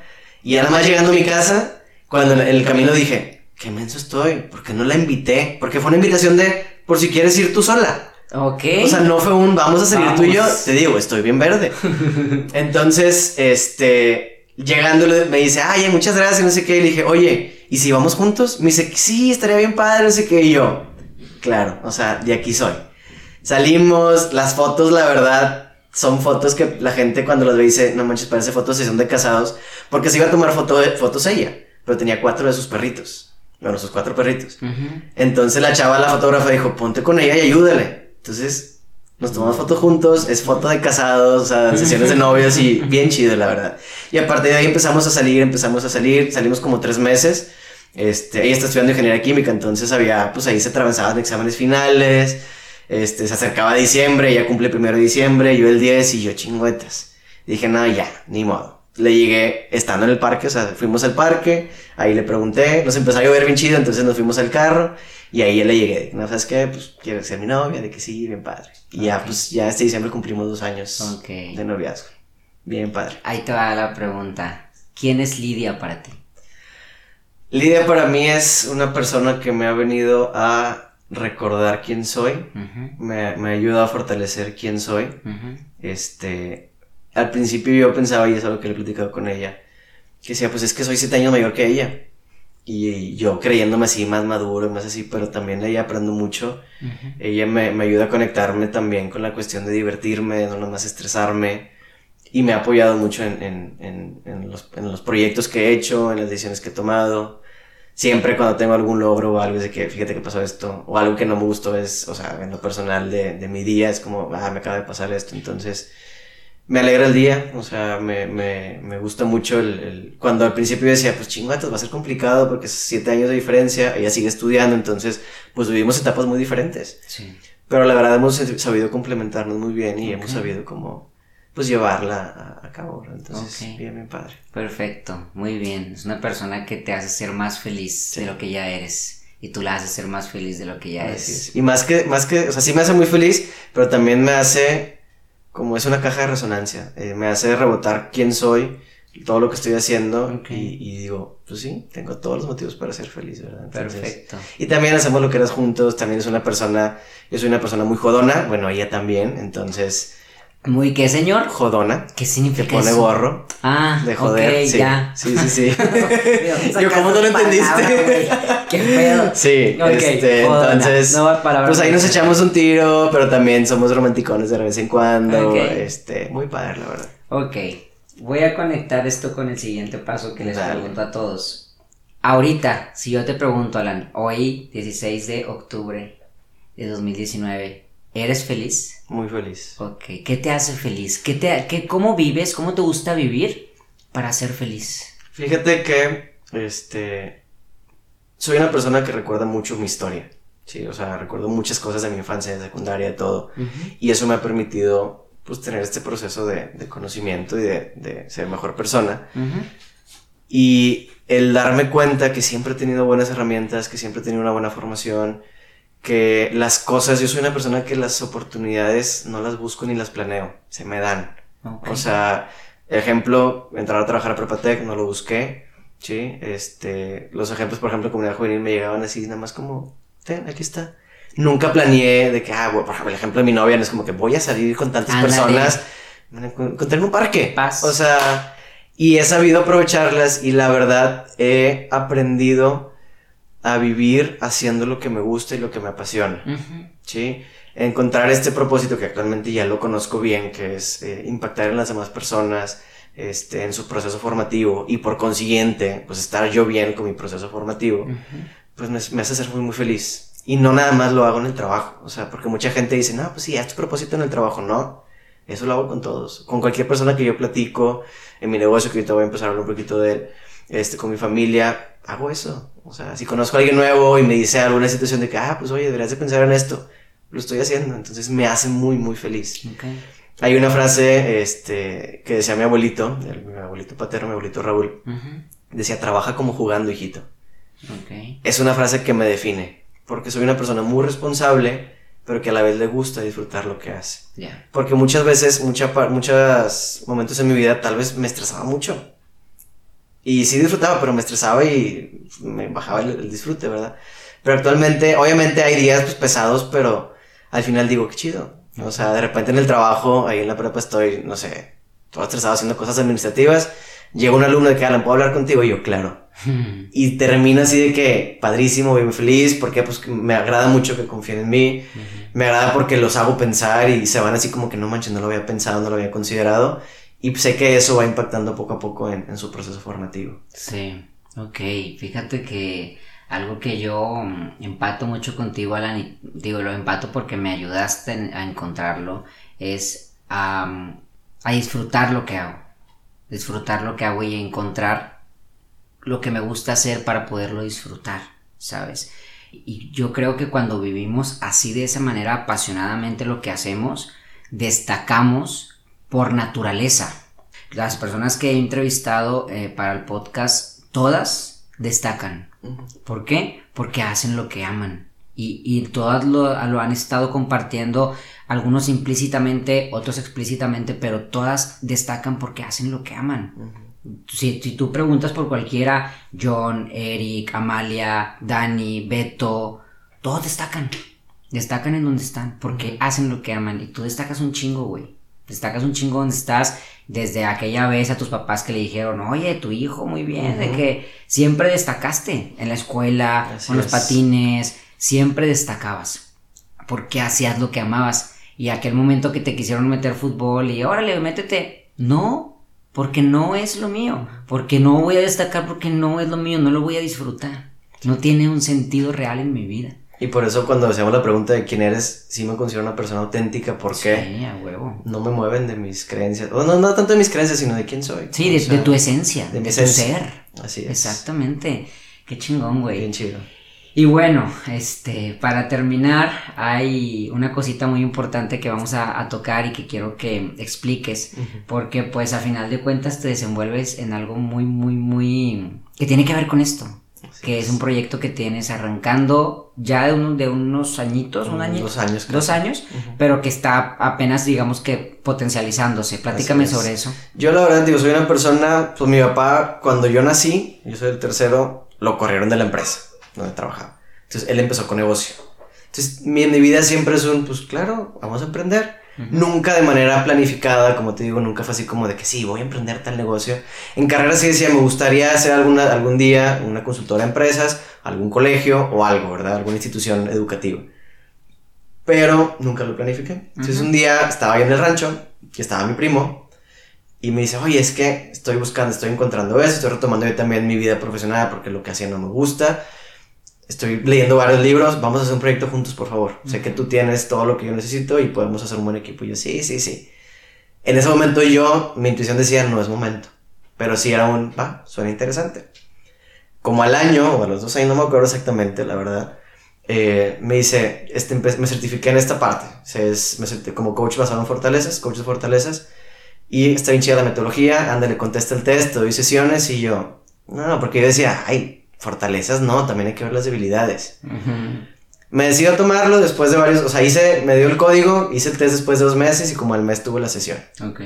Y ya nada más llegando a mi casa, cuando en el camino dije, qué menso estoy, porque no la invité, porque fue una invitación de, por si quieres ir tú sola. Ok. O sea, no fue un vamos a salir tú y yo. Te digo, estoy bien verde. Entonces, este, llegando le- me dice, ay, muchas gracias, no sé qué. Y le dije, oye, ¿y si vamos juntos? Me dice, sí, estaría bien padre, no sé qué. Y yo, claro, o sea, de aquí soy. Salimos, las fotos, la verdad, son fotos que la gente cuando las ve dice, no manches, parece fotos si son de casados. Porque se iba a tomar foto, fotos ella, pero tenía cuatro de sus perritos. Bueno, sus cuatro perritos. Entonces la chava, la fotógrafa, dijo, ponte con ella y ayúdale. Entonces nos tomamos fotos juntos, es foto de casados, o sea, sesiones de novios y bien chido, la verdad. Y a partir de ahí empezamos a salir, empezamos a salir, salimos como tres meses. Este, ella está estudiando ingeniería química, entonces había, pues ahí se atravesaban exámenes finales, este, se acercaba diciembre, ella cumple el primero de diciembre, yo el 10 y yo chingüetas. Dije, no, ya, ni modo. Le llegué estando en el parque, o sea, fuimos al parque, ahí le pregunté, nos empezó a llover bien chido, entonces nos fuimos al carro y ahí le llegué, no, ¿sabes qué? Pues quiero ser mi novia, de que sí, bien padre. Y ya, pues ya este diciembre cumplimos dos años de noviazgo. Bien padre. Ahí te va la pregunta. ¿Quién es Lidia para ti? Lidia para mí es una persona que me ha venido a recordar quién soy, Ujú, me, me ayuda a fortalecer quién soy. Este, al principio yo pensaba, y es algo que le he platicado con ella, que decía, pues es que soy siete años mayor que ella. Y yo creyéndome así más maduro, más así, pero también ella aprendo mucho. Ella me, me ayuda a conectarme también con la cuestión de divertirme, de no nomás estresarme. Y me ha apoyado mucho en, en, en, en los, en los proyectos que he hecho, en las decisiones que he tomado. Siempre cuando tengo algún logro o algo es de que, fíjate que pasó esto, o algo que no me gustó es, o sea, en lo personal de, de mi día, es como, ah, me acaba de pasar esto. Entonces, me alegra el día, o sea, me, me, me gusta mucho el, el- Cuando al principio decía, pues chingatos, va a ser complicado porque es siete años de diferencia, ella sigue estudiando, entonces, pues vivimos etapas muy diferentes. Sí. Pero la verdad hemos sabido complementarnos muy bien y hemos sabido como, pues llevarla a, cabo. Entonces, bien, bien padre. Perfecto, muy bien. Es una persona que te hace ser más feliz Sí. de lo que ya eres. Y tú la haces ser más feliz de lo que ya Así eres. es. Y más que, más que, o sea, sí me hace muy feliz, pero también me hace, como es una caja de resonancia, eh, me hace rebotar quién soy, todo lo que estoy haciendo y digo, pues sí, tengo todos los motivos para ser feliz, ¿verdad? Entonces, Perfecto. Y también hacemos lo que eras juntos, también es una persona, yo soy una persona muy jodona, bueno, ella también, entonces, Muy qué, señor. jodona, ¿Qué que significa pone eso? gorro Ah, de joder, ok, sí, ya. sí, sí, sí. Yo, Yo, ¿cómo no lo entendiste? Qué pedo. Sí, Ok, este, jodona. entonces, palabra pues ahí nos echamos un tiro, pero también somos romanticones de vez en cuando, este, muy padre, la verdad. Ok, voy a conectar esto con el siguiente paso que les Dale. pregunto a todos. Ahorita, si yo te pregunto, Alan, hoy, 16 de octubre de 2019, ¿eres feliz? Muy feliz. Ok, ¿qué te hace feliz? ¿Qué te, qué, ¿Cómo vives? ¿Cómo te gusta vivir para ser feliz? Fíjate que, este, soy una persona que recuerda mucho mi historia, sí, o sea, recuerdo muchas cosas de mi infancia, de secundaria, de todo, y eso me ha permitido, pues, tener este proceso de, de conocimiento y de, de ser mejor persona. Ujú. Y el darme cuenta que siempre he tenido buenas herramientas, que siempre he tenido una buena formación, que las cosas, yo soy una persona que las oportunidades no las busco ni las planeo, se me dan. O sea, ejemplo, entrar a trabajar a Prepatec, no lo busqué, ¿sí? Este, los ejemplos, por ejemplo, comunidad juvenil me llegaban así, nada más como, ten, aquí está. Nunca planeé de que, ah, por ejemplo, el ejemplo de mi novia no es como que voy a salir con tantas personas, encontrarme un parque. O sea, y he sabido aprovecharlas y la verdad he aprendido a vivir haciendo lo que me gusta y lo que me apasiona. ¿Sí? Encontrar este propósito que actualmente ya lo conozco bien, que es eh, impactar en las demás personas, este, en su proceso formativo y por consiguiente, pues estar yo bien con mi proceso formativo, pues me, hace ser muy, muy feliz. Y no nada más lo hago en el trabajo, o sea, porque mucha gente dice, no, pues sí, haz tu propósito en el trabajo, no. Eso lo hago con todos, con cualquier persona que yo platico en mi negocio, que ahorita voy a empezar a hablar un poquito de él, este, con mi familia, hago eso. O sea, si conozco a alguien nuevo y me dice alguna situación de que, ah, pues oye, deberías de pensar en esto, lo estoy haciendo. Entonces me hace muy, muy feliz. Hay una frase este, que decía mi abuelito, mi abuelito paterno, mi abuelito Raúl, decía, trabaja como jugando, hijito. Es una frase que me define, porque soy una persona muy responsable, pero que a la vez le gusta disfrutar lo que hace. Porque muchas veces, muchos momentos en mi vida tal vez me estresaba mucho. Y sí disfrutaba, pero me estresaba y me bajaba el, disfrute, ¿verdad? Pero actualmente, obviamente hay días pues, pesados, pero al final digo, qué chido. O sea, de repente en el trabajo, ahí en la prepa estoy, no sé, todo estresado haciendo cosas administrativas. Llega un alumno de que, Alan, ¿puedo hablar contigo? Y yo, claro. Y termina así de que, padrísimo, muy feliz, porque pues me agrada mucho que confíen en mí. Me agrada porque los hago pensar y se van así como que no manches, no lo había pensado, no lo había considerado. Y sé que eso va impactando poco a poco en, su proceso formativo. Sí, ok. Fíjate que algo que yo mm, empato mucho contigo, Alan, digo, lo empato porque me ayudaste a encontrarlo, es a disfrutar lo que hago. Disfrutar lo que hago y encontrar lo que me gusta hacer para poderlo disfrutar, ¿sabes? Y yo creo que cuando vivimos así de esa manera apasionadamente lo que hacemos, destacamos por naturaleza. Las personas que he entrevistado eh, para el podcast, todas destacan. ¿Por qué? Porque hacen lo que aman. Y, todas lo, han estado compartiendo, algunos implícitamente, otros explícitamente, pero todas destacan porque hacen lo que aman. si, si, tú preguntas por cualquiera, John, Eric, Amalia, Dani, Beto, todos destacan. Destacan en donde están porque hacen lo que aman. Y tú destacas un chingo, güey destacas un chingo donde estás desde aquella vez a tus papás que le dijeron, oye, tu hijo, muy bien, de que siempre destacaste en la escuela, con los patines, siempre destacabas, porque hacías lo que amabas. Y aquel momento que te quisieron meter fútbol y órale, métete, no, porque no es lo mío, porque no voy a destacar porque no es lo mío, no lo voy a disfrutar. No tiene un sentido real en mi vida. Y por eso cuando hacemos la pregunta de quién eres, sí me considero una persona auténtica porque sí, a huevo. no me mueven de mis creencias. O no, no tanto de mis creencias, sino de quién soy. Sí, de, tu esencia, de, tu ser. Así es. Exactamente. Qué chingón, güey. Bien chido. Y bueno, este, para terminar, hay una cosita muy importante que vamos a, tocar y que quiero que expliques, porque pues a final de cuentas te desenvuelves en algo muy, muy, muy... que tiene que ver con esto que es un proyecto que tienes arrancando ya de, de unos añitos, un año. Dos años. Dos años, pero que está apenas, digamos que potencializándose. Platícame sobre eso. Yo la verdad digo, soy una persona, pues mi papá, cuando yo nací, yo soy el tercero, lo corrieron de la empresa donde trabajaba. Entonces él empezó con negocio. Entonces mi, mi vida siempre es un, pues claro, vamos a emprender. Nunca de manera planificada, como te digo, nunca fue así como de que sí, voy a emprender tal negocio. En carrera sí decía, me gustaría hacer alguna, algún día una consultora de empresas, algún colegio o algo, ¿verdad? Alguna institución educativa. Pero nunca lo planifiqué. Entonces un día estaba yo en el rancho, y estaba mi primo, y me dice, oye, es que estoy buscando, estoy encontrando eso, estoy retomando yo también mi vida profesional porque lo que hacía no me gusta estoy leyendo varios libros, vamos a hacer un proyecto juntos, por favor. Sé que tú tienes todo lo que yo necesito y podemos hacer un buen equipo. Y yo, sí, sí, sí. En ese momento yo, mi intuición decía, no es momento. Pero sí era un, va, suena interesante. Como al año, o a los dos años, no me acuerdo exactamente, la verdad, eh, me dice, este, me certifiqué en esta parte. Es, me como coach basado en fortalezas, coach de fortalezas. Y está bien chida la metodología, ándale, contesta el test, te doy sesiones y yo, no, porque yo decía, ay, fortalezas no, también hay que ver las debilidades. Me decido tomarlo después de varios, o sea, hice, me dio el código, hice el test después de dos meses y como al mes tuve la sesión. Ok.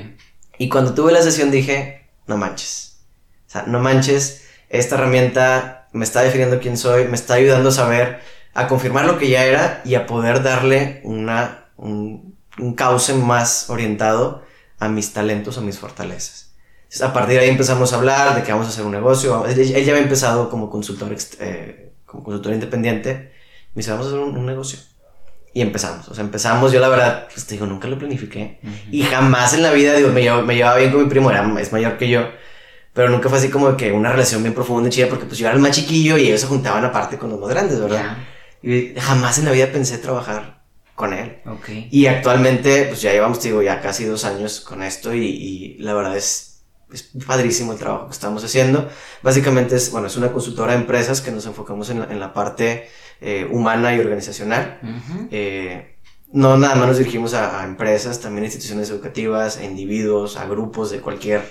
Y cuando tuve la sesión dije, no manches. O sea, no manches, esta herramienta me está definiendo quién soy, me está ayudando a saber, a confirmar lo que ya era y a poder darle una, un, un cauce más orientado a mis talentos, a mis fortalezas. A partir de ahí empezamos a hablar de que vamos a hacer un negocio. Ya había empezado como consultor, eh, como consultor independiente. Me dice, vamos a hacer un, un negocio. Y empezamos. O sea, empezamos. Yo, la verdad, pues te digo, nunca lo planifiqué. Y jamás en la vida, digo, me, llevo- me llevaba bien con mi primo, era, es mayor que yo. Pero nunca fue así como que una relación bien profunda y chida, porque pues yo era el más chiquillo y ellos se juntaban aparte con los más grandes, ¿verdad? Y jamás en la vida pensé trabajar con él. Ya. Ok. Y actualmente, pues ya llevamos, te digo, ya casi dos años con esto y, y la verdad es, es padrísimo el trabajo que estamos haciendo. Básicamente es, bueno, es una consultora de empresas que nos enfocamos en la, en la parte eh, humana y organizacional. Ujú. Eh, no nada más nos dirigimos a, a empresas, también a instituciones educativas, a individuos, a grupos de cualquier,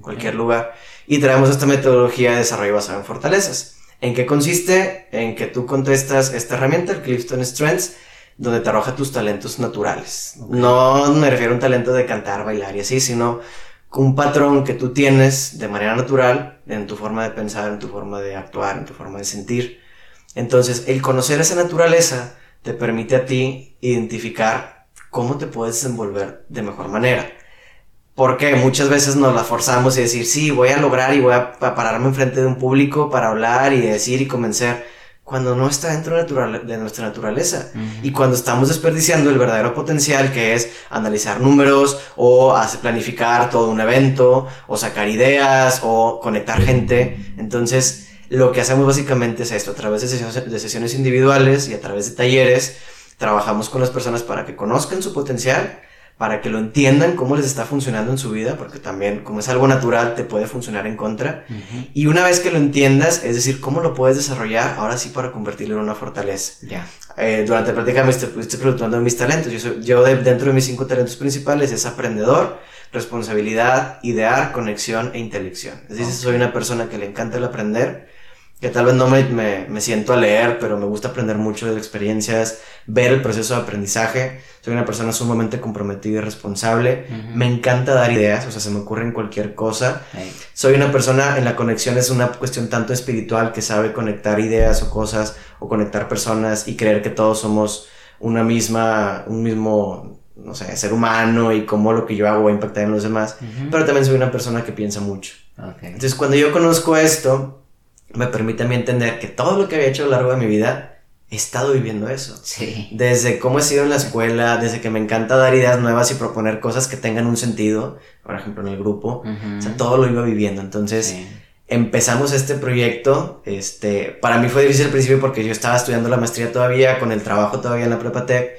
cualquier lugar. Y traemos esta metodología de desarrollo basado en fortalezas. ¿En qué consiste? En que tú contestas esta herramienta, el Clifton Strengths, donde te arroja tus talentos naturales. Ok. No me refiero a un talento de cantar, bailar y así, sino un patrón que tú tienes de manera natural en tu forma de pensar, en tu forma de actuar, en tu forma de sentir. Entonces, el conocer esa naturaleza te permite a ti identificar cómo te puedes desenvolver de mejor manera. Porque muchas veces nos la forzamos y decir, sí, voy a lograr y voy a pa- pararme enfrente de un público para hablar y decir y convencer, cuando no está dentro de, nuestra naturaleza. Y cuando estamos desperdiciando el verdadero potencial que es analizar números o hacer planificar todo un evento o sacar ideas o conectar gente, entonces lo que hacemos básicamente es esto, a través de sesiones, de sesiones individuales y a través de talleres, trabajamos con las personas para que conozcan su potencial, para que lo entiendan cómo les está funcionando en su vida, porque también como es algo natural te puede funcionar en contra. Y una vez que lo entiendas, es decir, cómo lo puedes desarrollar ahora sí para convertirlo en una fortaleza Ya. eh, durante la plática me estuviste preguntando mis talentos. Yo, soy- yo de- dentro de mis cinco talentos principales es aprendedor, responsabilidad, idear, conexión e intelección. Es decir, soy una persona que le encanta el aprender, que tal vez no me, me, me siento a leer, pero me gusta aprender mucho de experiencias, ver el proceso de aprendizaje. Soy una persona sumamente comprometida y responsable. Me encanta dar ideas, o sea, se me ocurren cualquier cosa. Soy una persona en la conexión, es una cuestión tanto espiritual que sabe conectar ideas o cosas o conectar personas y creer que todos somos una misma, un mismo, no sé, ser humano y cómo lo que yo hago va a impactar en los demás. Pero también soy una persona que piensa mucho. Entonces cuando yo conozco esto, me permite a mí entender que todo lo que había hecho a lo largo de mi vida, he estado viviendo eso. Sí. Desde cómo he sido en la escuela, desde que me encanta dar ideas nuevas y proponer cosas que tengan un sentido, por ejemplo en el grupo, Ujú. o sea, todo lo iba viviendo. Entonces, Sí. empezamos este proyecto. Este, para mí fue difícil al principio porque yo estaba estudiando la maestría todavía, con el trabajo todavía en la prepa tech.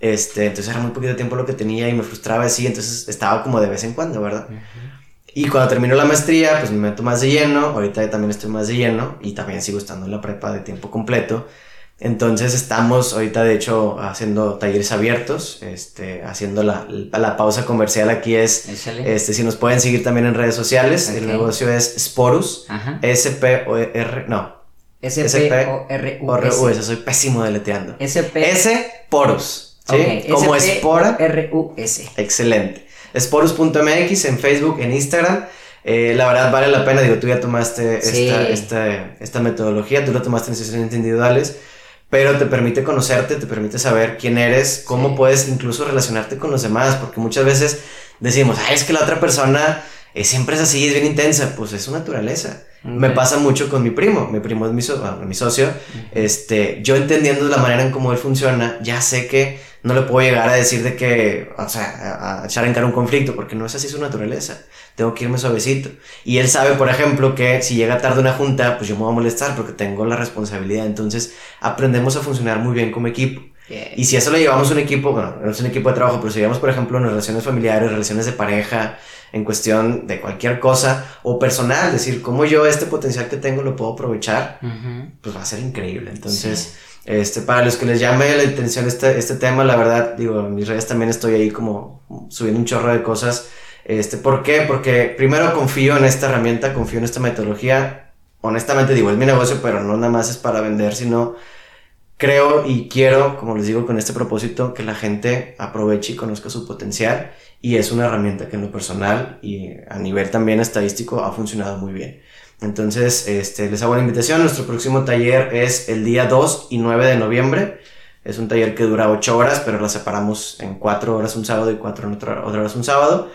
Este, entonces era muy poquito tiempo lo que tenía y me frustraba así, entonces estaba como de vez en cuando, ¿verdad? Ujú. Y cuando terminó la maestría, pues me meto más de lleno, ahorita también estoy más de lleno y también sigo estando en la prepa de tiempo completo. Entonces estamos ahorita de hecho haciendo talleres abiertos, este, haciendo la, la pausa comercial aquí es, Échale. este, si nos pueden seguir también en redes sociales, Ok. el negocio es Sporus, Ajá. S-P-O-R, no, S-P-O-R-U-S. R-U-S, soy pésimo deleteando. S-P... S, Porus, ¿sí? Como espora, R-U-S. excelente. Sporus.mx en Facebook, en Instagram. Eh, la verdad vale la pena, digo, tú ya tomaste Sí. esta, esta, esta metodología, tú la tomaste en sesiones individuales, pero te permite conocerte, te permite saber quién eres, cómo puedes incluso relacionarte con los demás, porque muchas veces decimos, Ay, es que la otra persona siempre es así, es bien intensa, pues es su naturaleza. Me Ok. pasa mucho con mi primo, mi primo es mi, so- bueno, mi socio, este, yo entendiendo la manera en cómo él funciona, ya sé que no le puedo llegar a decir de que, o sea, a, a echar en cara un conflicto, porque no es así su naturaleza. Tengo que irme suavecito. Y él sabe, por ejemplo, que si llega tarde una junta, pues yo me voy a molestar porque tengo la responsabilidad. Entonces, aprendemos a funcionar muy bien como equipo. Yeah. Y si eso lo llevamos a un equipo, bueno, no es un equipo de trabajo, pero si llevamos, por ejemplo, en relaciones familiares, relaciones de pareja, en cuestión de cualquier cosa, o personal, decir, cómo yo este potencial que tengo lo puedo aprovechar, Ujú. pues va a ser increíble. Entonces, este, para los que les llame la atención este, este tema, la verdad, digo, en mis redes también estoy ahí como subiendo un chorro de cosas. Este, ¿Por qué? Porque primero confío en esta herramienta, confío en esta metodología. Honestamente digo, es mi negocio, pero no nada más es para vender, sino creo y quiero, como les digo, con este propósito, que la gente aproveche y conozca su potencial y es una herramienta que en lo personal y a nivel también estadístico ha funcionado muy bien. Entonces, este, les hago la invitación. Nuestro próximo taller es el día 2 y 9 de noviembre. Es un taller que dura 8 horas, pero lo separamos en 4 horas un sábado y 4 horas un sábado.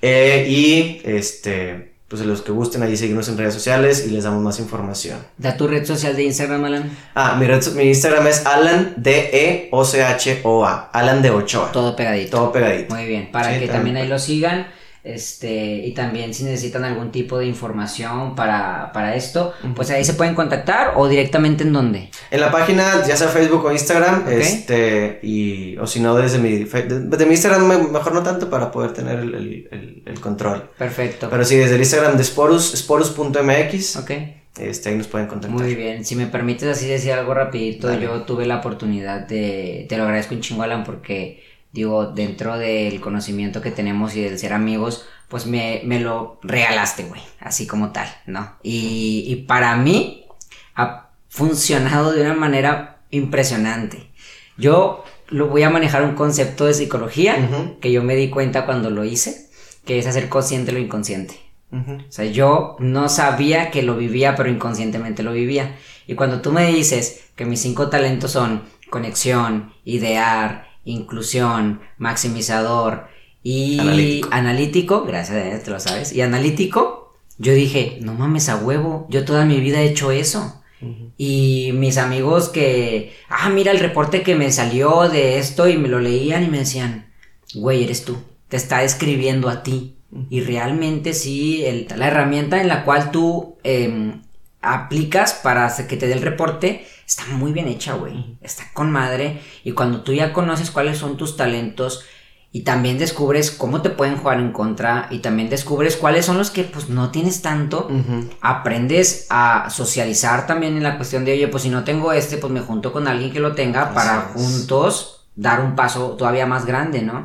Eh, y este, pues los que gusten ahí seguirnos en redes sociales y les damos más información. Da tu red social de Instagram, Alan. Ah, mi, red, mi Instagram es Alan D E O C H O A, Alan de Ochoa. Todo pegadito. Todo pegadito. Muy bien, para que también ahí lo sigan. Este, y también si necesitan algún tipo de información para, para esto, pues ahí se pueden contactar o directamente en dónde. En la página, ya sea Facebook o Instagram, este, y, o si no, desde mi, de, mi Instagram mejor no tanto para poder tener el, el, el, control. Perfecto. Pero sí, desde el Instagram de Sporus, sporus.mx. Ok. Este, ahí nos pueden contactar. Muy bien, si me permites así decir algo rapidito, yo tuve la oportunidad de, te lo agradezco un chingo Alan porque digo, dentro del conocimiento que tenemos y del ser amigos, pues me, me lo regalaste, güey, así como tal, ¿no? Y, y, para mí ha funcionado de una manera impresionante. Yo lo voy a manejar un concepto de psicología que yo me di cuenta cuando lo hice, que es hacer consciente lo inconsciente. O sea, yo no sabía que lo vivía, pero inconscientemente lo vivía. Y cuando tú me dices que mis cinco talentos son conexión, idear, inclusión, maximizador y analítico, gracias a Dios, te lo sabes, y analítico, yo dije, no mames a huevo, yo toda mi vida he hecho eso. Y mis amigos que, ah, mira el reporte que me salió de esto y me lo leían y me decían, güey, eres tú, te está escribiendo a ti. Y realmente sí, el, la herramienta en la cual tú em, aplicas para que te dé el reporte está muy bien hecha, güey. Está con madre. Y cuando tú ya conoces cuáles son tus talentos y también descubres cómo te pueden jugar en contra y también descubres cuáles son los que pues no tienes tanto, aprendes a socializar también en la cuestión de, oye, pues si no tengo este, pues me junto con alguien que lo tenga para juntos dar un paso todavía más grande, ¿no?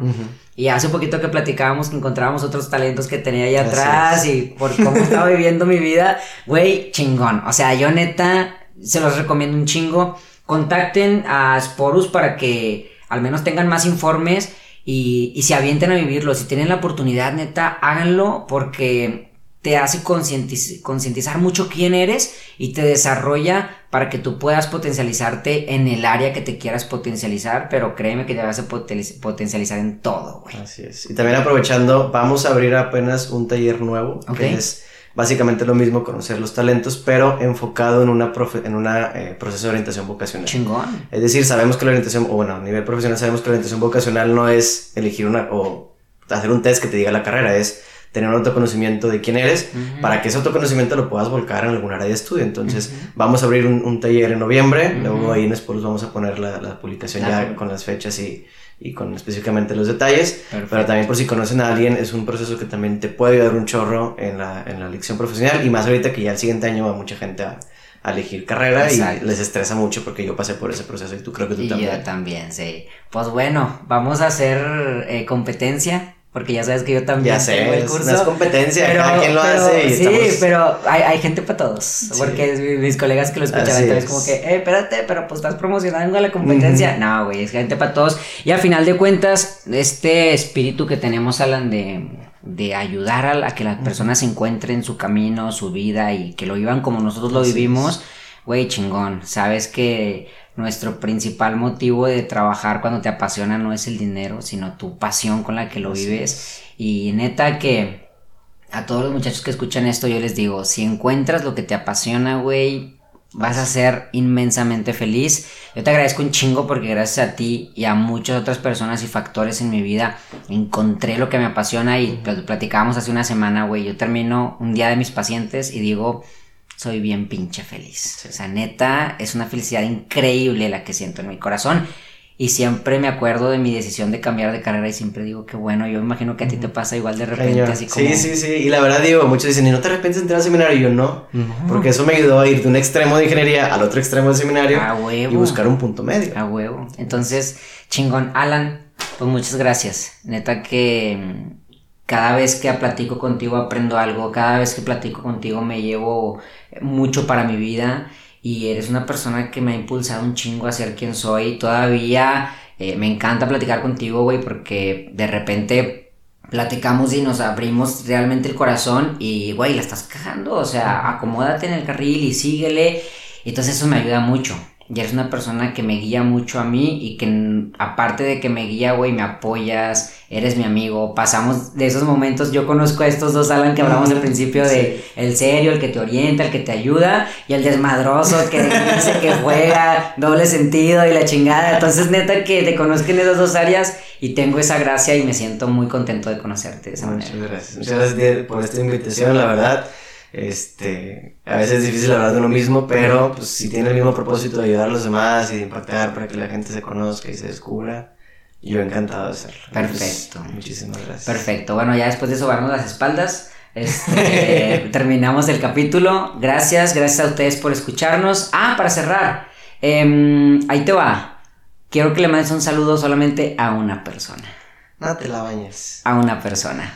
Y hace poquito que platicábamos que encontrábamos otros talentos que tenía ahí atrás y por cómo estaba viviendo mi vida, güey, chingón. O sea, yo neta se los recomiendo un chingo. Contacten a Sporus para que al menos tengan más informes y, y se avienten a vivirlo. Si tienen la oportunidad, neta, háganlo porque te hace concientizar mucho quién eres y te desarrolla para que tú puedas potencializarte en el área que te quieras potencializar, pero créeme que te vas a potencializar en todo, güey. Así es. Y también aprovechando, vamos a abrir apenas un taller nuevo, que es básicamente lo mismo, conocer los talentos, pero enfocado en una en una eh, proceso de orientación vocacional. Chingón. Es decir, sabemos que la orientación, o bueno, a nivel profesional sabemos que la orientación vocacional no es elegir una o hacer un test que te diga la carrera, es tener un autoconocimiento de quién eres, para que ese autoconocimiento lo puedas volcar en algún área de estudio. Entonces, vamos a abrir un, taller en noviembre, luego ahí en Sporos vamos a poner la, publicación ya con las fechas y, y, con específicamente los detalles, pero también por si conocen a alguien, es un proceso que también te puede ayudar un chorro en la, en la lección profesional y más ahorita que ya el siguiente año va mucha gente a, elegir carrera y les estresa mucho porque yo pasé por ese proceso y tú creo que tú y también. Yo también, sí. Pues bueno, vamos a hacer eh, competencia porque ya sabes que yo también ya sé, tengo el curso. No es competencia, pero, cada quien lo hace. Y sí, pero hay, hay, gente para todos. Porque mis colegas que lo escuchan, entonces como que, eh, espérate, pero pues estás promocionando la competencia. No, güey, es gente para todos. Y a final de cuentas, este espíritu que tenemos, Alan, de, de ayudar a, que las personas encuentren su camino, su vida y que lo vivan como nosotros lo vivimos, güey, chingón. Sabes que nuestro principal motivo de trabajar cuando te apasiona no es el dinero, sino tu pasión con la que lo vives. Y neta que a todos los muchachos que escuchan esto yo les digo, si encuentras lo que te apasiona, güey, vas a ser inmensamente feliz. Yo te agradezco un chingo porque gracias a ti y a muchas otras personas y factores en mi vida encontré lo que me apasiona y platicábamos hace una semana, güey. Yo termino un día de mis pacientes y digo, soy bien pinche feliz. O sea, neta, es una felicidad increíble la que siento en mi corazón. Y siempre me acuerdo de mi decisión de cambiar de carrera y siempre digo que bueno, yo imagino que a ti te pasa igual de repente, así como... Sí, sí, sí, y la verdad digo, muchos dicen, ¿y no te arrepientes de entrar al seminario? Y yo no, porque eso me ayudó a ir de un extremo de ingeniería al otro extremo del seminario a huevo. y buscar un punto medio. A huevo. Entonces, chingón, Alan, pues muchas gracias. Neta que cada vez que platico contigo aprendo algo, cada vez que platico contigo me llevo mucho para mi vida y eres una persona que me ha impulsado un chingo a ser quien soy. Todavía eh, me encanta platicar contigo, güey, porque de repente platicamos y nos abrimos realmente el corazón y, güey, la estás cagando, o sea, acomódate en el carril y síguele. Entonces eso me ayuda mucho. Y eres una persona que me guía mucho a mí y que aparte de que me guía, güey, me apoyas, eres mi amigo. Pasamos de esos momentos, yo conozco a estos dos Alan que hablamos al principio de el serio, el que te orienta, el que te ayuda y el desmadroso que dice que juega, doble sentido y la chingada. Entonces, neta que te conozco en esas dos áreas y tengo esa gracia y me siento muy contento de conocerte de esa Muchas manera. gracias. Muchas gracias por esta invitación, la verdad. Este, a veces es difícil hablar de uno mismo, pero pues si tiene el mismo propósito de ayudar a los demás y de impactar para que la gente se conozca y se descubra, yo encantado de hacerlo. Perfecto. Entonces, muchísimas gracias. Perfecto. Bueno, ya después de sobarnos las espaldas, este, terminamos el capítulo. Gracias, gracias a ustedes por escucharnos. Ah, para cerrar, em, ahí te va. Quiero que le mandes un saludo solamente a una persona. No te la bañes. A una persona.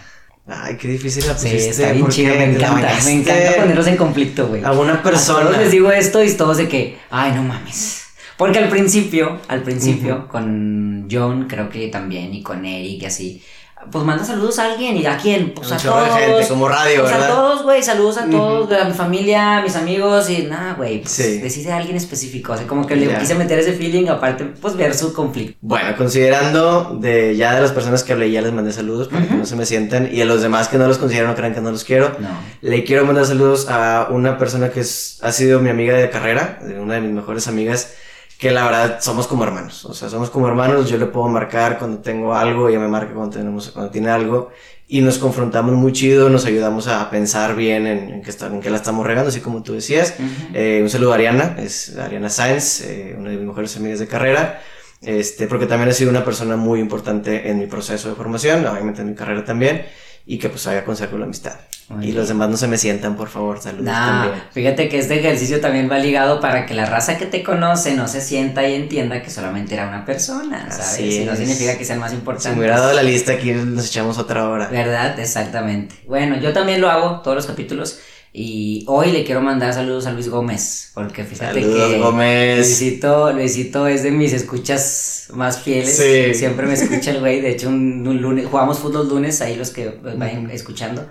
Ay, qué difícil la Sí, pusiste. está bien chido, me encanta. Me encanta ponerlos en conflicto, güey. A una A persona. todos les digo esto y todos de que, ay, no mames. Porque al principio, al principio, con John creo que también, y con Eric y así, pues manda saludos a alguien, ¿y a quién? Pues a todos. gente, como radio, pues a todos, güey, saludos a todos, a mi familia, a mis amigos, y nada, güey, pues Sí. decide a alguien específico, o sea, como que le quise meter ese feeling, aparte, pues ver su conflicto. Bueno, considerando de ya de las personas que hablé, ya les mandé saludos para que no se me sientan. Y a los demás que no los considero, no crean que no los quiero. No. Le quiero mandar saludos a una persona que es, ha sido mi amiga de carrera, una de mis mejores amigas, que la verdad somos como hermanos. O sea, somos como hermanos. Yo le puedo marcar cuando tengo algo, ella me marca cuando, tenemos, cuando tiene algo. Y nos confrontamos muy chido, nos ayudamos a pensar bien en, en qué, está- en qué la estamos regando, así como tú decías. Ujú. Eh, un saludo a Ariana, es Ariana Sáenz, eh, una de mis mejores amigas de carrera, este, porque también ha sido una persona muy importante en mi proceso de formación, obviamente en mi carrera también, y que pues haya conservo la amistad. Muy y los demás no se me sientan, por favor, saludos Nah, también. fíjate que este ejercicio también va ligado para que la raza que te conoce no se sienta y entienda que solamente era una persona, ¿sabes? Así Y no significa que sean más Si importantes. me hubiera dado la lista, aquí nos echamos otra hora. ¿Verdad? Exactamente. Bueno, yo también lo hago, todos los capítulos. Y hoy le quiero mandar saludos a Luis Gómez, porque fíjate Saludos, que Gómez. Luisito, Luisito es de mis escuchas más fieles. Sí. Siempre me escucha el güey. De hecho, un, un lunes, jugamos fútbol lunes, ahí los que vayan escuchando.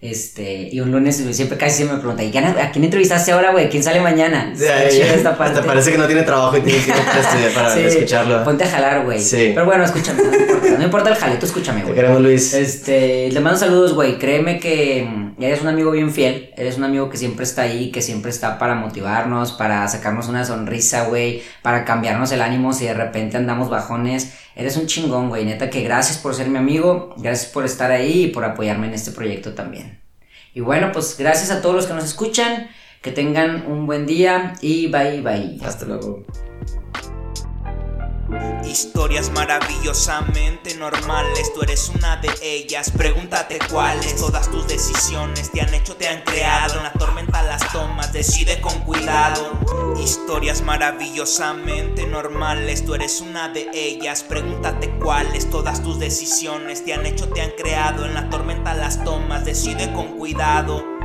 Este, y un lunes siempre casi siempre me pregunta, ¿y a quién entrevistaste ahora, güey? ¿Quién sale mañana? Chida esta hasta parte. parece que no tiene trabajo y tiene tiempo para estudiar, para Sí, escucharlo. Ponte a jalar, güey. Sí. Pero bueno, escúchame, no importa, no importa el jale, tú escúchame, Te güey. queremos, Luis. Este, le mando saludos, güey. Créeme que mm, eres un amigo bien fiel. Eres un amigo que siempre está ahí, que siempre está para motivarnos, para sacarnos una sonrisa, güey. Para cambiarnos el ánimo si de repente andamos bajones. Eres un chingón, güey. Neta que gracias por ser mi amigo. Gracias por estar ahí y por apoyarme en este proyecto también. Y bueno, pues gracias a todos los que nos escuchan. Que tengan un buen día y bye bye. Hasta luego. Historias maravillosamente normales, tú eres una de ellas. Pregúntate cuáles, todas tus decisiones te han hecho, te han creado. En la tormenta las tomas, decide con cuidado. Historias maravillosamente normales, tú eres una de ellas. Pregúntate cuáles, todas tus decisiones te han hecho, te han creado. En la tormenta las tomas, decide con cuidado.